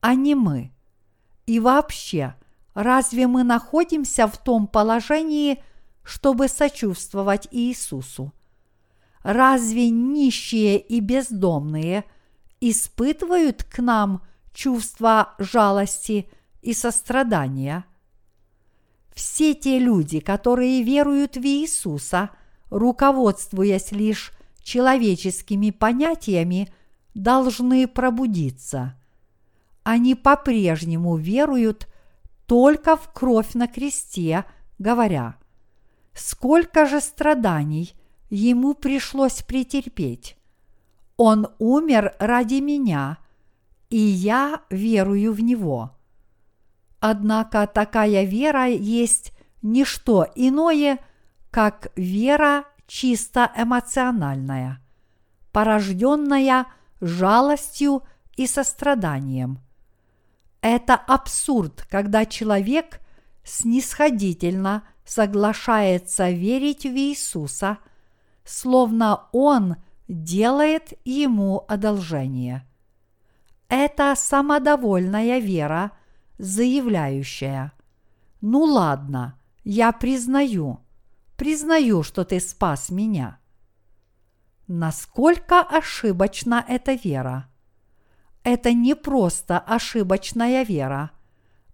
а не мы. И вообще, разве мы находимся в том положении, чтобы сочувствовать Иисусу. Разве нищие и бездомные испытывают к нам чувство жалости и сострадания? Все те люди, которые веруют в Иисуса, руководствуясь лишь человеческими понятиями, должны пробудиться. Они по-прежнему веруют только в кровь на кресте, говоря – сколько же страданий ему пришлось претерпеть. Он умер ради меня, и я верую в него. Однако такая вера есть не что иное, как вера чисто эмоциональная, порожденная жалостью и состраданием. Это абсурд, когда человек снисходительно – соглашается верить в Иисуса, словно Он делает ему одолжение. Это самодовольная вера, заявляющая «Ну ладно, я признаю, признаю, что ты спас меня». Насколько ошибочна эта вера? Это не просто ошибочная вера,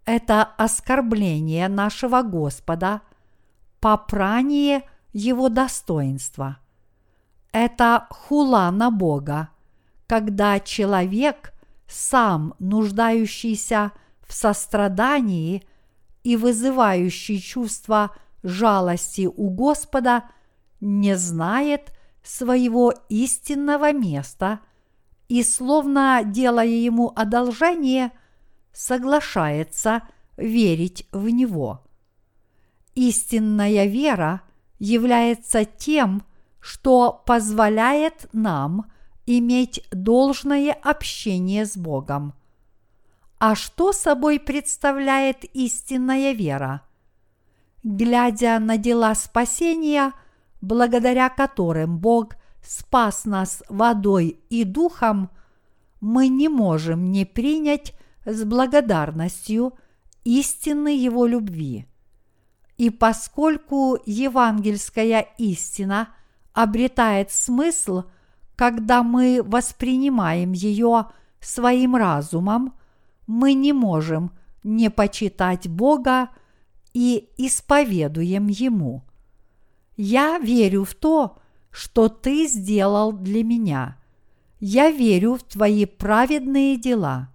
это оскорбление нашего Господа – попрание его достоинства. Это хула на Бога, когда человек, сам нуждающийся в сострадании и вызывающий чувство жалости у Господа, не знает своего истинного места и, словно делая ему одолжение, соглашается верить в него. Истинная вера является тем, что позволяет нам иметь должное общение с Богом. А что собой представляет истинная вера? Глядя на дела спасения, благодаря которым Бог спас нас водой и духом, мы не можем не принять с благодарностью истины Его любви. И поскольку евангельская истина обретает смысл, когда мы воспринимаем ее своим разумом, мы не можем не почитать Бога и исповедуем Ему. Я верю в то, что Ты сделал для меня. Я верю в Твои праведные дела.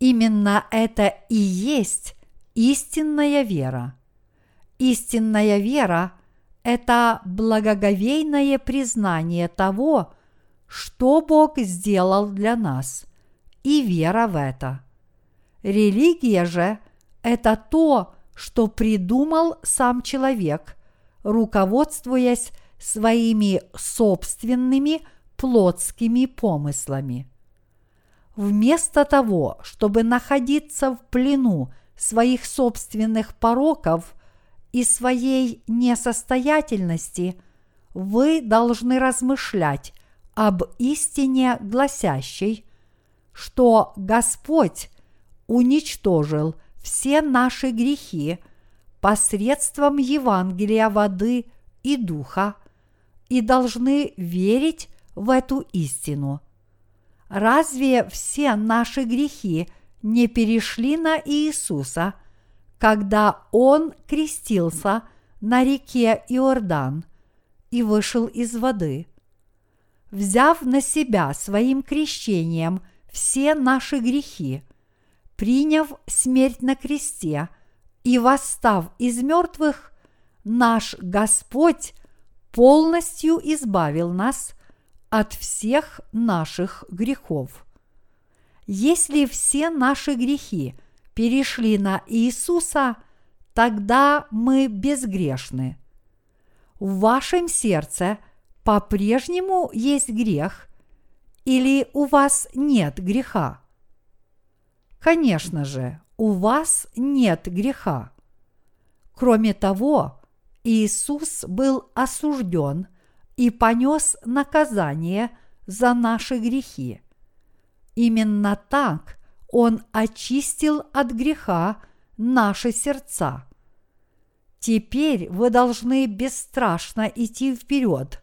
Именно это и есть истинная вера. Истинная вера – это благоговейное признание того, что Бог сделал для нас, и вера в это. Религия же – это то, что придумал сам человек, руководствуясь своими собственными плотскими помыслами. Вместо того, чтобы находиться в плену своих собственных пороков и своей несостоятельности, вы должны размышлять об истине гласящей, что Господь уничтожил все наши грехи посредством Евангелия воды и духа и должны верить в эту истину. Разве все наши грехи не перешли на Иисуса, когда Он крестился на реке Иордан и вышел из воды? Взяв на себя своим крещением все наши грехи, приняв смерть на кресте и восстав из мертвых, наш Господь полностью избавил нас от всех наших грехов. Если все наши грехи перешли на Иисуса, тогда мы безгрешны. В вашем сердце по-прежнему есть грех или у вас нет греха? Конечно же, у вас нет греха. Кроме того, Иисус был осужден и понес наказание за наши грехи. Именно так Он очистил от греха наши сердца. Теперь вы должны бесстрашно идти вперед,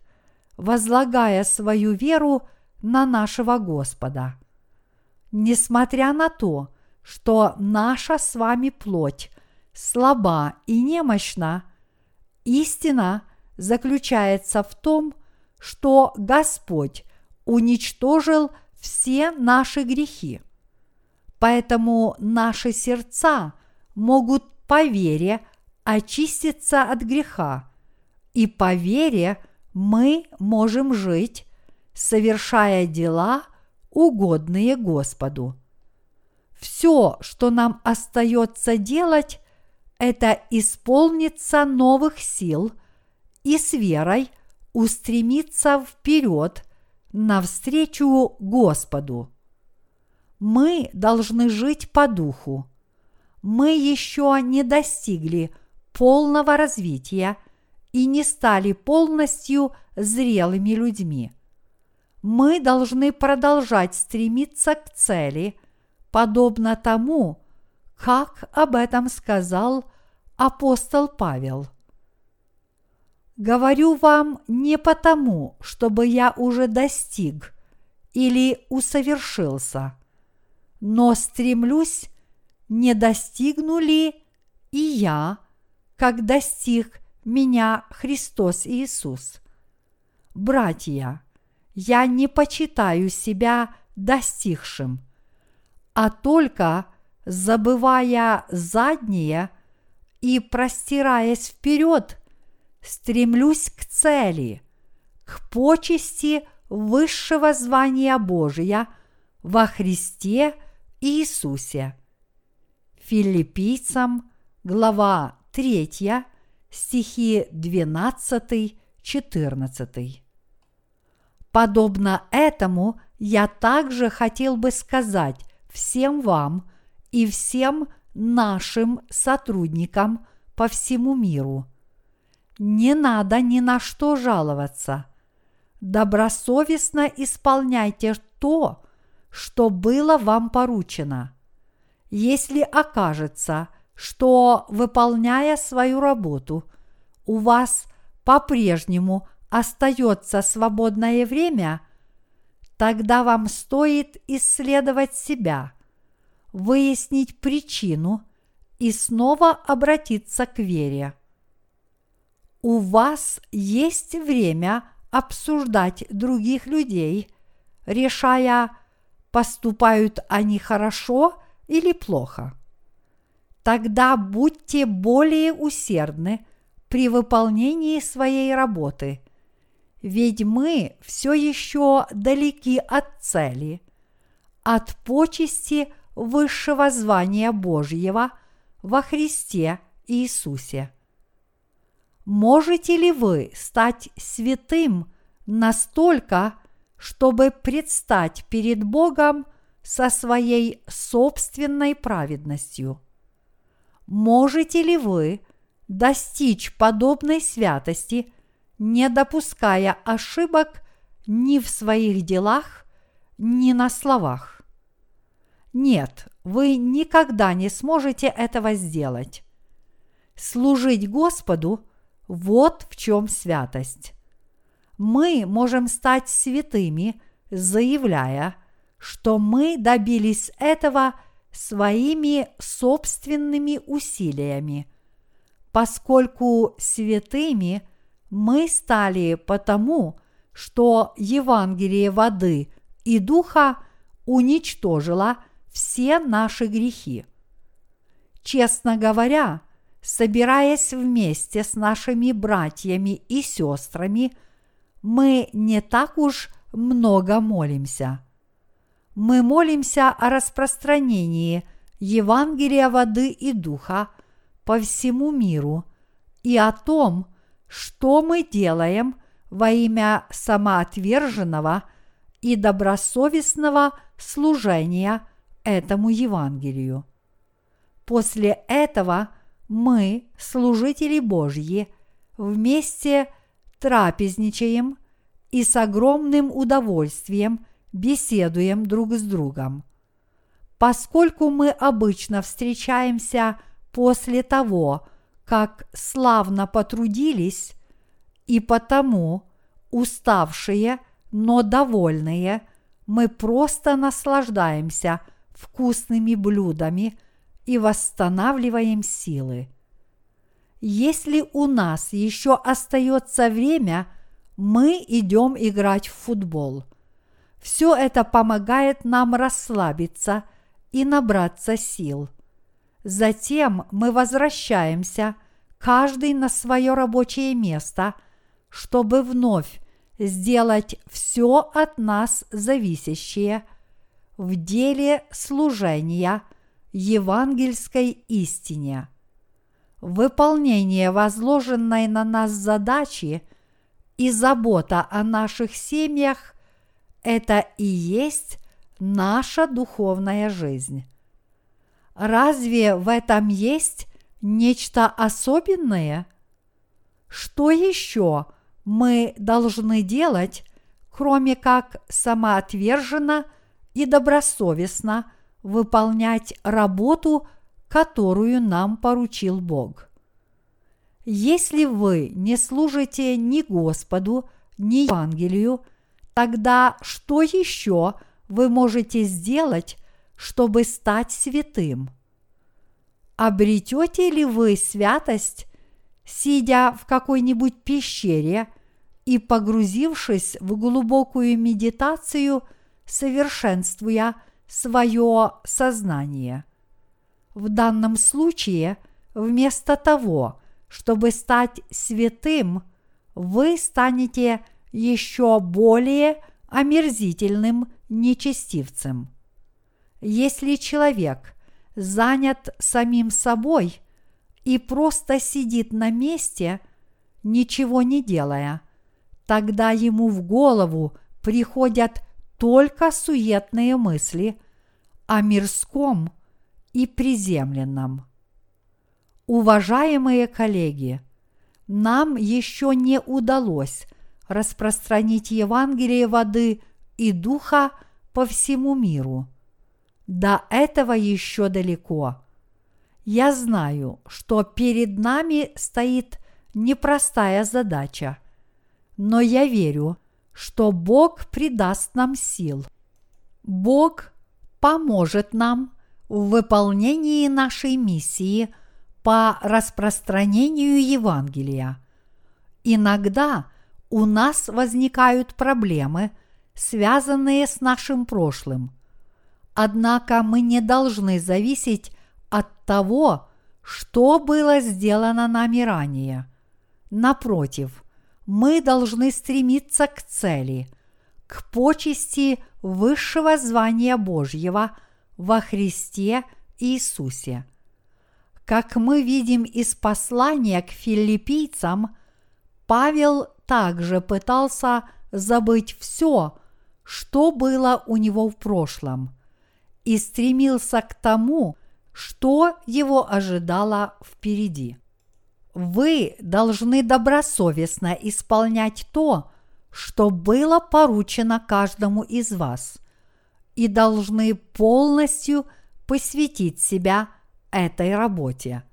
возлагая свою веру на нашего Господа. Несмотря на то, что наша с вами плоть слаба и немощна, истина заключается в том, что Господь уничтожил все наши грехи. Поэтому наши сердца могут по вере очиститься от греха, и по вере мы можем жить, совершая дела, угодные Господу. Все, что нам остается делать, это исполниться новых сил и с верой устремиться вперед навстречу Господу. Мы должны жить по духу. Мы еще не достигли полного развития и не стали полностью зрелыми людьми. Мы должны продолжать стремиться к цели, подобно тому, как об этом сказал апостол Павел. Говорю вам не потому, чтобы я уже достиг или усовершился, но стремлюсь, не достигну ли и я, как достиг меня Христос Иисус. Братья, я не почитаю себя достигшим, а только забывая заднее и простираясь вперед, стремлюсь к цели, к почести высшего звания Божия во Христе Иисусе. Филиппийцам, глава 3, стихи 12-14. Подобно этому я также хотел бы сказать всем вам и всем нашим сотрудникам по всему миру. Не надо ни на что жаловаться. Добросовестно исполняйте то, что было вам поручено. Если окажется, что, выполняя свою работу, у вас по-прежнему остается свободное время, тогда вам стоит исследовать себя, выяснить причину и снова обратиться к вере. У вас есть время обсуждать других людей, решая, поступают они хорошо или плохо? Тогда будьте более усердны при выполнении своей работы, ведь мы все еще далеки от цели, от почести высшего звания Божьего во Христе Иисусе. Можете ли вы стать святым настолько, чтобы предстать перед Богом со своей собственной праведностью? Можете ли вы достичь подобной святости, не допуская ошибок ни в своих делах, ни на словах? Нет, вы никогда не сможете этого сделать. Служить Господу – вот в чем святость. Мы можем стать святыми, заявляя, что мы добились этого своими собственными усилиями, поскольку святыми мы стали потому, что Евангелие воды и духа уничтожило все наши грехи. Честно говоря, собираясь вместе с нашими братьями и сестрами, мы не так уж много молимся. Мы молимся о распространении Евангелия воды и духа по всему миру и о том, что мы делаем во имя самоотверженного и добросовестного служения этому Евангелию. После этого – мы, служители Божьи, вместе трапезничаем и с огромным удовольствием беседуем друг с другом. Поскольку мы обычно встречаемся после того, как славно потрудились, и потому уставшие, но довольные, мы просто наслаждаемся вкусными блюдами – и восстанавливаем силы. Если у нас еще остается время, мы идем играть в футбол. Все это помогает нам расслабиться и набраться сил. Затем мы возвращаемся, каждый на свое рабочее место, чтобы вновь сделать все от нас зависящее в деле служения – евангельской истине. Выполнение возложенной на нас задачи и забота о наших семьях – это и есть наша духовная жизнь. Разве в этом есть нечто особенное? Что еще мы должны делать, кроме как самоотверженно и добросовестно – выполнять работу, которую нам поручил Бог. Если вы не служите ни Господу, ни Евангелию, тогда что еще вы можете сделать, чтобы стать святым? Обретете ли вы святость, сидя в какой-нибудь пещере и погрузившись в глубокую медитацию, совершенствуя – свое сознание. В данном случае, вместо того, чтобы стать святым, вы станете еще более омерзительным нечестивцем. Если человек занят самим собой и просто сидит на месте, ничего не делая, тогда ему в голову приходят только суетные мысли о мирском и приземленном. Уважаемые коллеги, нам еще не удалось распространить Евангелие воды и духа по всему миру. До этого еще далеко. Я знаю, что перед нами стоит непростая задача, но я верю, что Бог придаст нам сил. Бог поможет нам в выполнении нашей миссии по распространению Евангелия. Иногда у нас возникают проблемы, связанные с нашим прошлым. Однако мы не должны зависеть от того, что было сделано нами ранее. Напротив, мы должны стремиться к цели, к почести высшего звания Божьего во Христе Иисусе. Как мы видим из послания к филиппийцам, Павел также пытался забыть все, что было у него в прошлом, и стремился к тому, что его ожидало впереди. Вы должны добросовестно исполнять то, что было поручено каждому из вас, и должны полностью посвятить себя этой работе.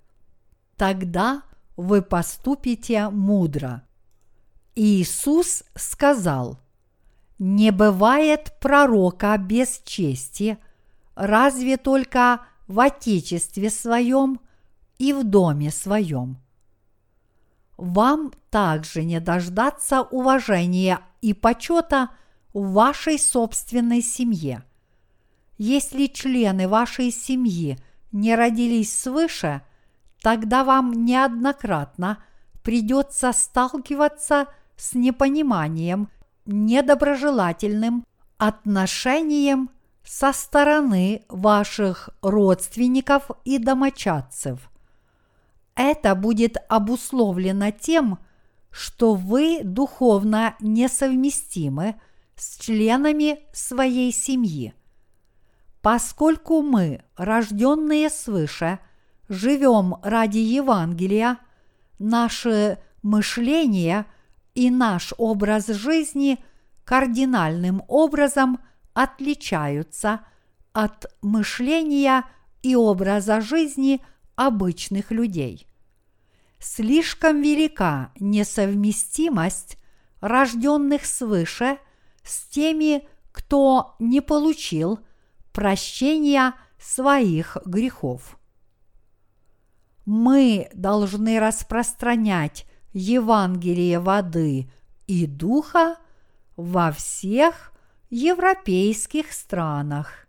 Тогда вы поступите мудро. Иисус сказал, «Не бывает пророка без чести, разве только в отечестве своем и в доме своем». Вам также не дождаться уважения и почета в вашей собственной семье. Если члены вашей семьи не родились свыше, тогда вам неоднократно придется сталкиваться с непониманием, недоброжелательным отношением со стороны ваших родственников и домочадцев. Это будет обусловлено тем, что вы духовно несовместимы с членами своей семьи. Поскольку мы, рожденные свыше, живем ради Евангелия, наше мышление и наш образ жизни кардинальным образом отличаются от мышления и образа жизни обычных людей. Слишком велика несовместимость рожденных свыше с теми, кто не получил прощения своих грехов. Мы должны распространять Евангелие воды и духа во всех европейских странах.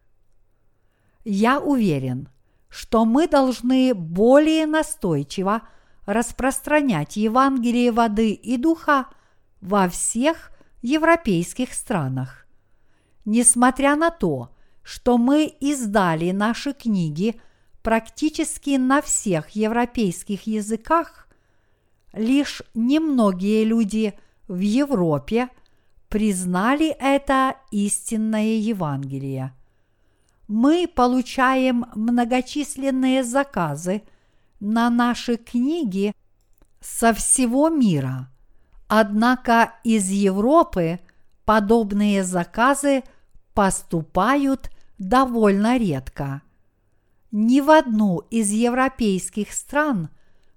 Я уверен, что мы должны более настойчиво распространять Евангелие воды и духа во всех европейских странах. Несмотря на то, что мы издали наши книги практически на всех европейских языках, лишь немногие люди в Европе признали это истинное Евангелие. Мы получаем многочисленные заказы на наши книги со всего мира. Однако из Европы подобные заказы поступают довольно редко. Ни в одну из европейских стран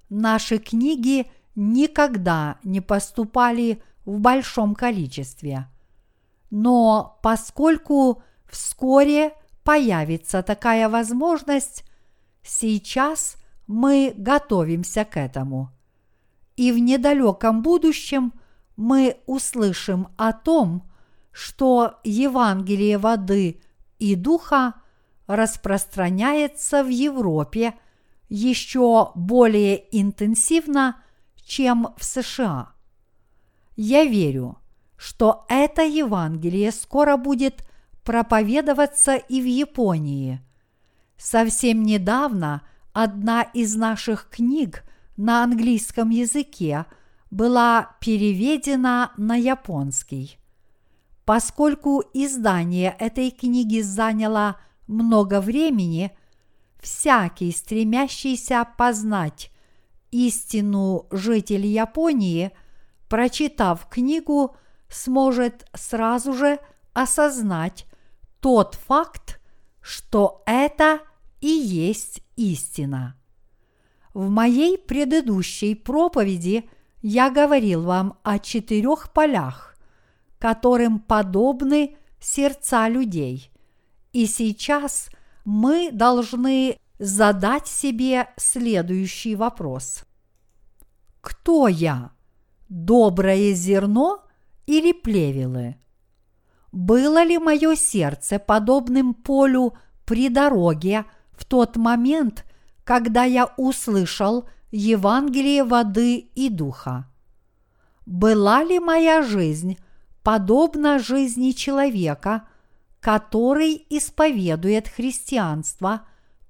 наши книги – никогда не поступали в большом количестве. Но поскольку вскоре появится такая возможность, сейчас мы готовимся к этому. И в недалеком будущем мы услышим о том, что Евангелие воды и духа распространяется в Европе еще более интенсивно – чем в США. Я верю, что это Евангелие скоро будет проповедоваться и в Японии. Совсем недавно одна из наших книг на английском языке была переведена на японский. Поскольку издание этой книги заняло много времени, всякий, стремящийся познать истину житель Японии, прочитав книгу, сможет сразу же осознать тот факт, что это и есть истина. В моей предыдущей проповеди я говорил вам о четырех полях, которым подобны сердца людей. И сейчас мы должны задать себе следующий вопрос. Кто я? Доброе зерно или плевелы? Было ли мое сердце подобным полю при дороге в тот момент, когда я услышал Евангелие воды и духа. Была ли моя жизнь подобна жизни человека, который исповедует христианство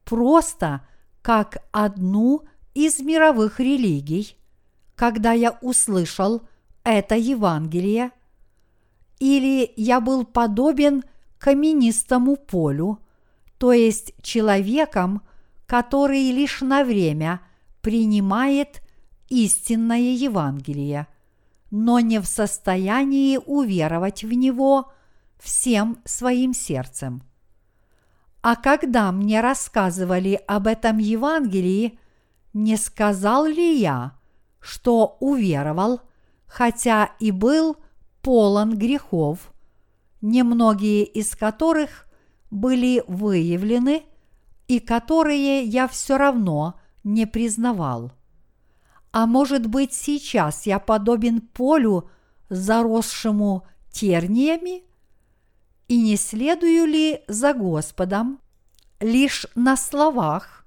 просто как одну из мировых религий, когда я услышал это Евангелие? Или я был подобен каменистому полю, то есть человеком, который лишь на время принимает истинное Евангелие, но не в состоянии уверовать в него всем своим сердцем. А когда мне рассказывали об этом Евангелии, не сказал ли я, что уверовал, хотя и был полон грехов, немногие из которых были выявлены и которые я все равно не признавал. А может быть, сейчас я подобен полю, заросшему терниями? И не следую ли за Господом лишь на словах,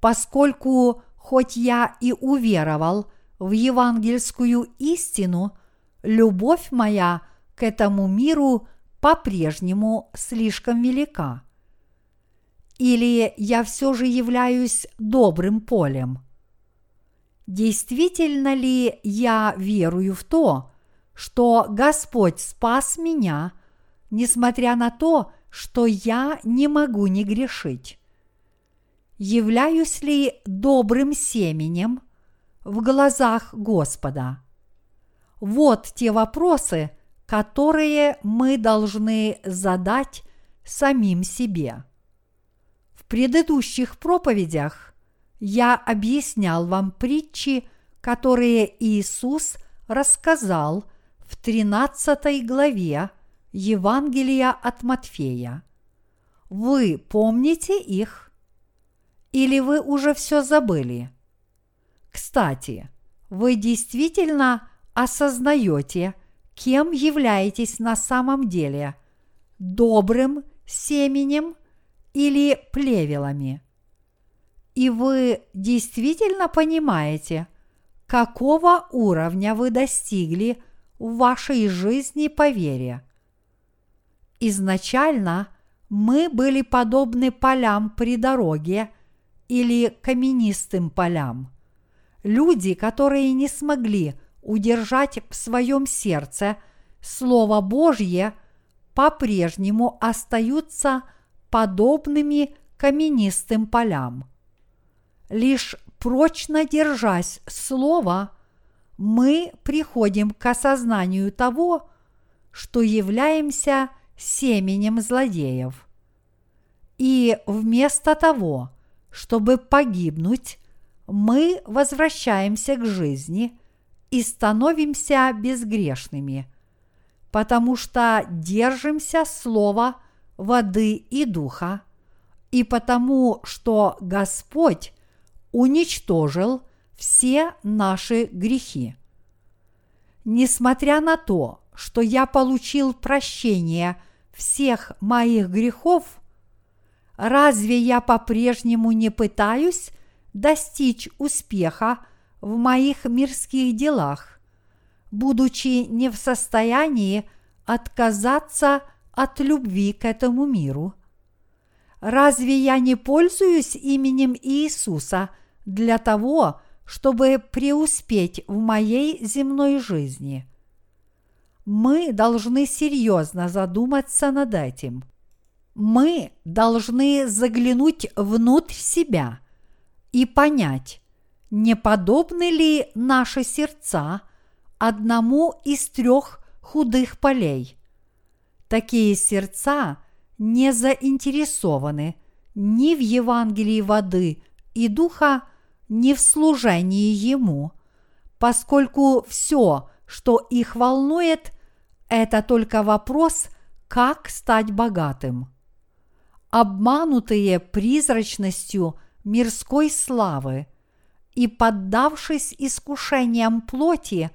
поскольку хоть я и уверовал в евангельскую истину, любовь моя к этому миру по-прежнему слишком велика? Или я все же являюсь добрым полем? Действительно ли я верую в то, что Господь спас меня, несмотря на то, что я не могу не грешить? Являюсь ли добрым семенем в глазах Господа? Вот те вопросы, которые мы должны задать самим себе. В предыдущих проповедях я объяснял вам притчи, которые Иисус рассказал в 13 главе Евангелия от Матфея. Вы помните их? Или вы уже все забыли? Кстати, вы действительно осознаете, кем являетесь на самом деле – добрым семенем или плевелами. И вы действительно понимаете, какого уровня вы достигли в вашей жизни по вере. Изначально мы были подобны полям при дороге или каменистым полям. Люди, которые не смогли – удержать в своем сердце Слово Божье, по-прежнему остаются подобными каменистым полям. Лишь прочно держась Слова, мы приходим к осознанию того, что являемся семенем злодеев. И вместо того, чтобы погибнуть, мы возвращаемся к жизни – и становимся безгрешными, потому что держимся слова воды и духа, и потому что Господь уничтожил все наши грехи. Несмотря на то, что я получил прощение всех моих грехов, разве я по-прежнему не пытаюсь достичь успеха в моих мирских делах, будучи не в состоянии отказаться от любви к этому миру? Разве я не пользуюсь именем Иисуса для того, чтобы преуспеть в моей земной жизни? Мы должны серьезно задуматься над этим. Мы должны заглянуть внутрь себя и понять, не подобны ли наши сердца одному из трех худых полей? Такие сердца не заинтересованы ни в Евангелии воды и духа, ни в служении Ему, поскольку все, что их волнует, это только вопрос, как стать богатым. Обманутые призрачностью мирской славы – и поддавшись искушениям плоти,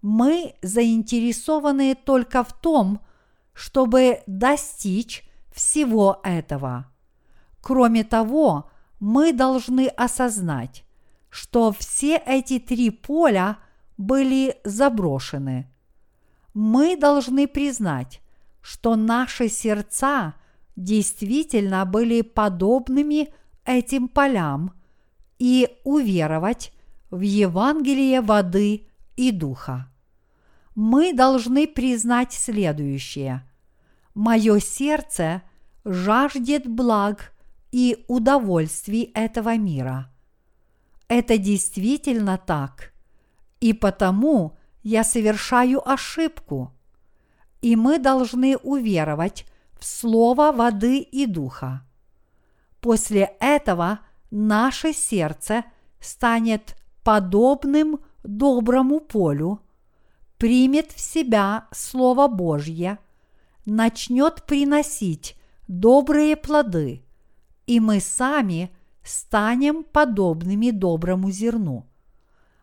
мы заинтересованы только в том, чтобы достичь всего этого. Кроме того, мы должны осознать, что все эти три поля были заброшены. Мы должны признать, что наши сердца действительно были подобными этим полям и уверовать в Евангелие воды и духа. Мы должны признать следующее. Мое сердце жаждет благ и удовольствий этого мира. Это действительно так, и потому я совершаю ошибку. И мы должны уверовать в Слово воды и духа. После этого наше сердце станет подобным доброму полю, примет в себя Слово Божье, начнет приносить добрые плоды, и мы сами станем подобными доброму зерну.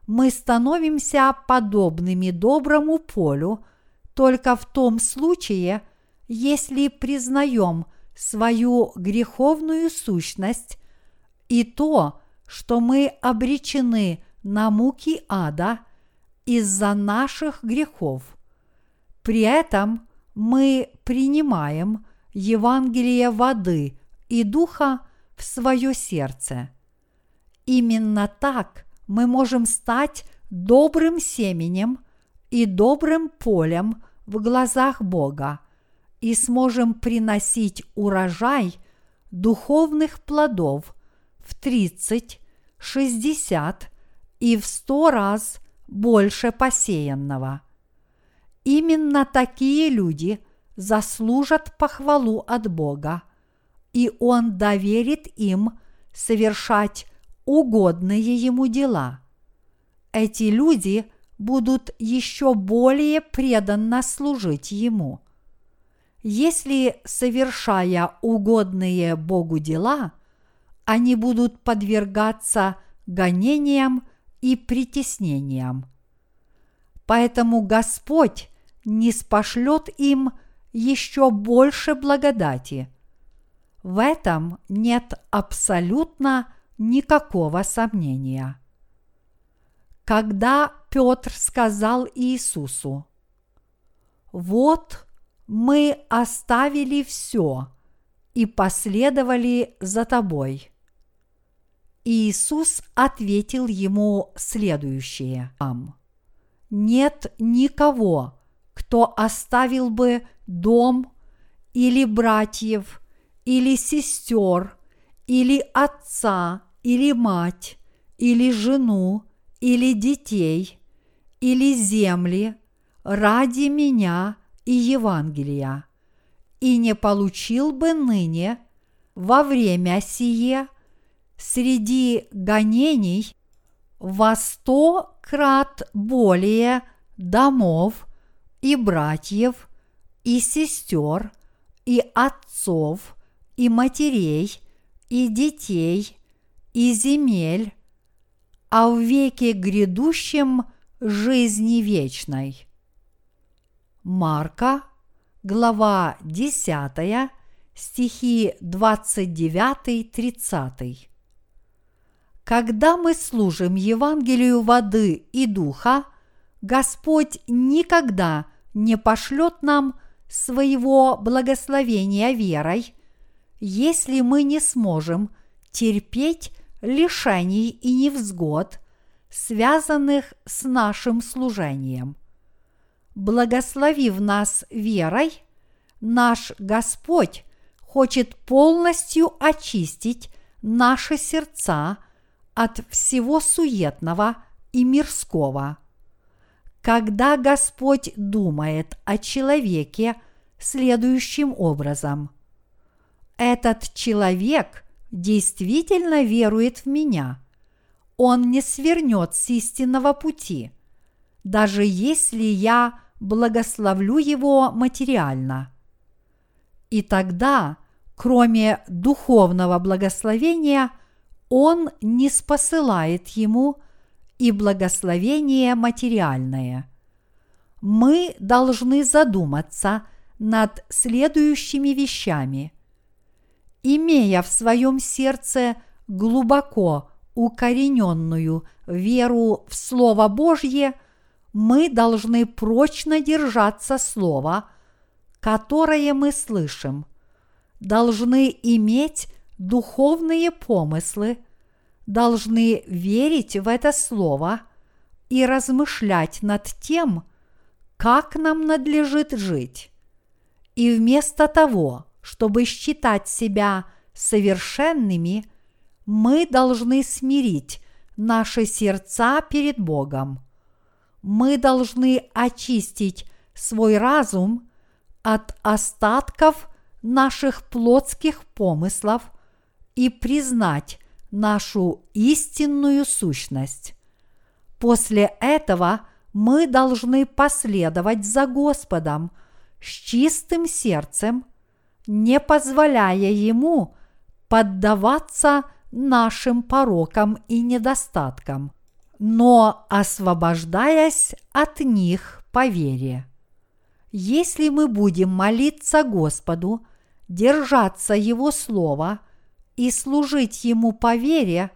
Мы становимся подобными доброму полю только в том случае, если признаем свою греховную сущность и то, что мы обречены на муки ада из-за наших грехов. При этом мы принимаем Евангелие воды и духа в свое сердце. Именно так мы можем стать добрым семенем и добрым полем в глазах Бога и сможем приносить урожай духовных плодов в 30, 60 и в 100 раз больше посеянного. Именно такие люди заслужат похвалу от Бога, и Он доверит им совершать угодные Ему дела. Эти люди будут еще более преданно служить Ему. Если, совершая угодные Богу дела, они будут подвергаться гонениям и притеснениям. Поэтому Господь не спошлет им еще больше благодати. В этом нет абсолютно никакого сомнения. Когда Петр сказал Иисусу, «Вот мы оставили все и последовали за тобой», Иисус ответил ему следующее. Нет никого, кто оставил бы дом или братьев, или сестер, или отца, или мать, или жену, или детей, или земли ради меня и Евангелия, и не получил бы ныне во время сие среди гонений во сто крат более домов и братьев, и сестер, и отцов, и матерей, и детей, и земель, а в веке грядущем жизни вечной. Марка, глава 10, стихи 29-30. Когда мы служим Евангелию воды и духа, Господь никогда не пошлет нам своего благословения верой, если мы не сможем терпеть лишений и невзгод, связанных с нашим служением. Благословив нас верой, наш Господь хочет полностью очистить наши сердца от всего суетного и мирского. Когда Господь думает о человеке следующим образом. Этот человек действительно верует в меня. Он не свернет с истинного пути, даже если я благословлю его материально. И тогда, кроме духовного благословения – он не спосылает ему и благословение материальное. Мы должны задуматься над следующими вещами. Имея в своем сердце глубоко укорененную веру в Слово Божье, мы должны прочно держаться Слова, которое мы слышим, должны иметь духовные помыслы, должны верить в это Слово и размышлять над тем, как нам надлежит жить. И вместо того, чтобы считать себя совершенными, мы должны смирить наши сердца перед Богом. Мы должны очистить свой разум от остатков наших плотских помыслов и признать нашу истинную сущность. После этого мы должны последовать за Господом с чистым сердцем, не позволяя Ему поддаваться нашим порокам и недостаткам, но освобождаясь от них по вере. Если мы будем молиться Господу, держаться Его Слова и служить Ему по вере,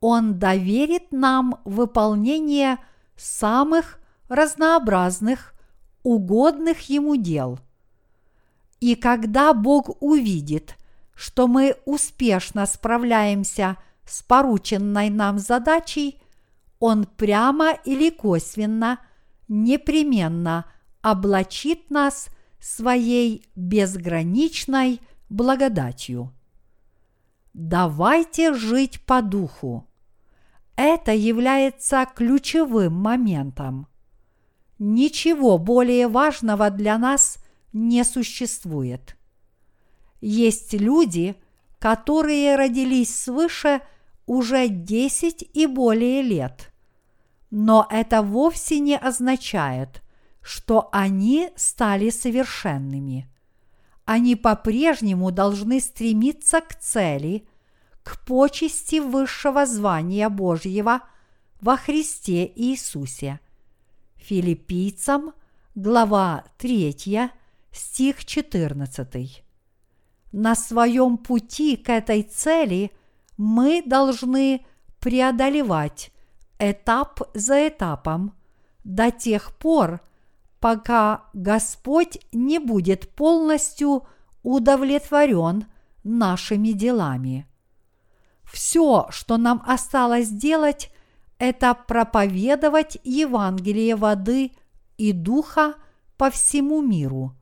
Он доверит нам выполнение самых разнообразных, угодных Ему дел. И когда Бог увидит, что мы успешно справляемся с порученной нам задачей, Он прямо или косвенно, непременно облачит нас своей безграничной благодатью. Давайте жить по духу. Это является ключевым моментом. Ничего более важного для нас не существует. Есть люди, которые родились свыше уже 10 и более лет. Но это вовсе не означает, что они стали совершенными. Они по-прежнему должны стремиться к цели, к почести высшего звания Божьего во Христе Иисусе. Филиппийцам, глава 3, стих 14. На своем пути к этой цели мы должны преодолевать этап за этапом до тех пор, пока Господь не будет полностью удовлетворен нашими делами. Все, что нам осталось делать, это проповедовать Евангелие воды и духа по всему миру.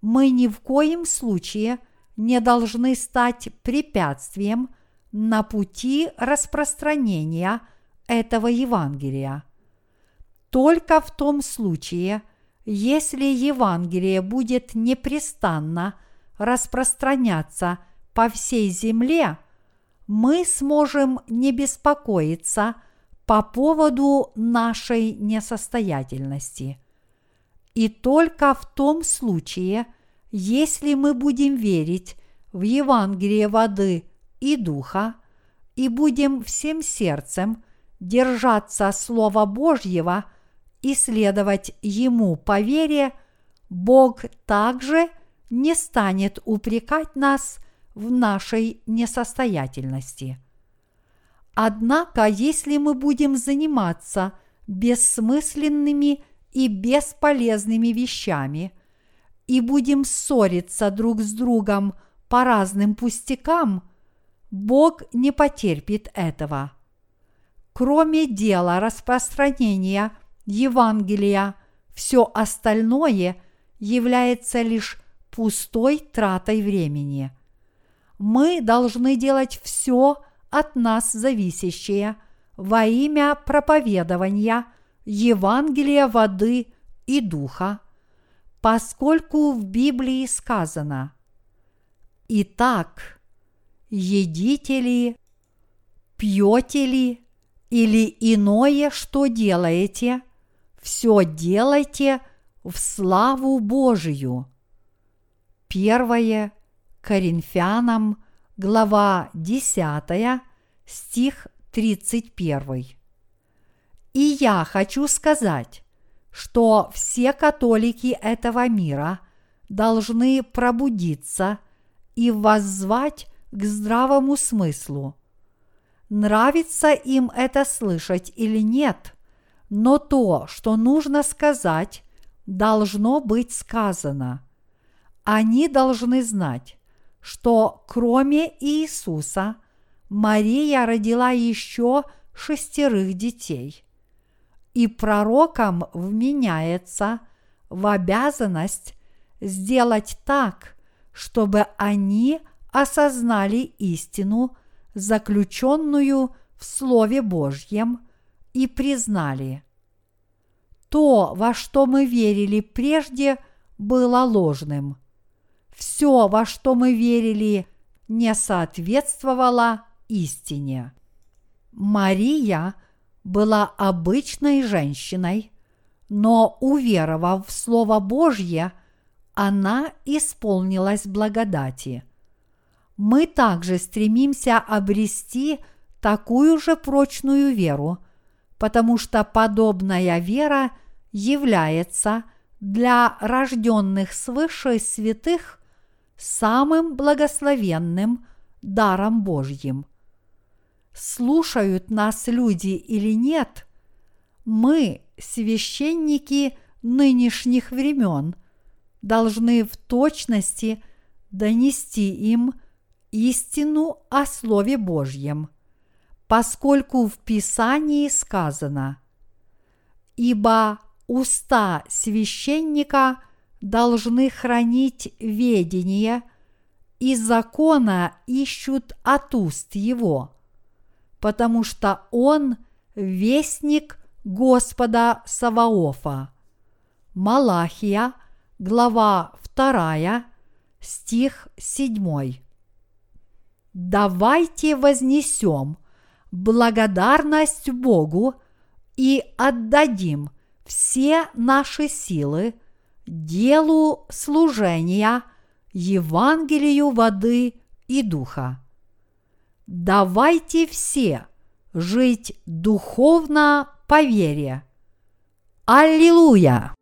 Мы ни в коем случае не должны стать препятствием на пути распространения этого Евангелия. Только в том случае, если Евангелие будет непрестанно распространяться по всей земле, мы сможем не беспокоиться по поводу нашей несостоятельности. И только в том случае, если мы будем верить в Евангелие воды и духа и будем всем сердцем держаться Слова Божьего – и следовать Ему по вере, Бог также не станет упрекать нас в нашей несостоятельности. Однако, если мы будем заниматься бессмысленными и бесполезными вещами и будем ссориться друг с другом по разным пустякам, Бог не потерпит этого. Кроме дела распространения Евангелия, все остальное является лишь пустой тратой времени. Мы должны делать все от нас зависящее во имя проповедования Евангелия воды и духа, поскольку в Библии сказано «Итак, едите ли, пьете ли или иное, что делаете – все делайте в славу Божию. Первое Коринфянам, глава 10, стих 31. И я хочу сказать, что все католики этого мира должны пробудиться и воззвать к здравому смыслу. Нравится им это слышать или нет, но то, что нужно сказать, должно быть сказано. Они должны знать, что кроме Иисуса Мария родила еще шестерых детей. И пророкам вменяется в обязанность сделать так, чтобы они осознали истину, заключенную в Слове Божьем, и признали. То, во что мы верили прежде, было ложным. Все, во что мы верили, не соответствовало истине. Мария была обычной женщиной, но уверовав в Слово Божье, она исполнилась благодати. Мы также стремимся обрести такую же прочную веру, потому что подобная вера является для рожденных свыше святых самым благословенным даром Божьим. Слушают нас люди или нет, мы, священники нынешних времен, должны в точности донести им истину о Слове Божьем, поскольку в Писании сказано «Ибо уста священника должны хранить ведение, и закона ищут от уст его, потому что он вестник Господа Саваофа. Малахия, глава 2, стих 7. Давайте вознесем благодарность Богу и отдадим все наши силы делу служения Евангелию воды и духа. Давайте все жить духовно по вере. Аллилуйя!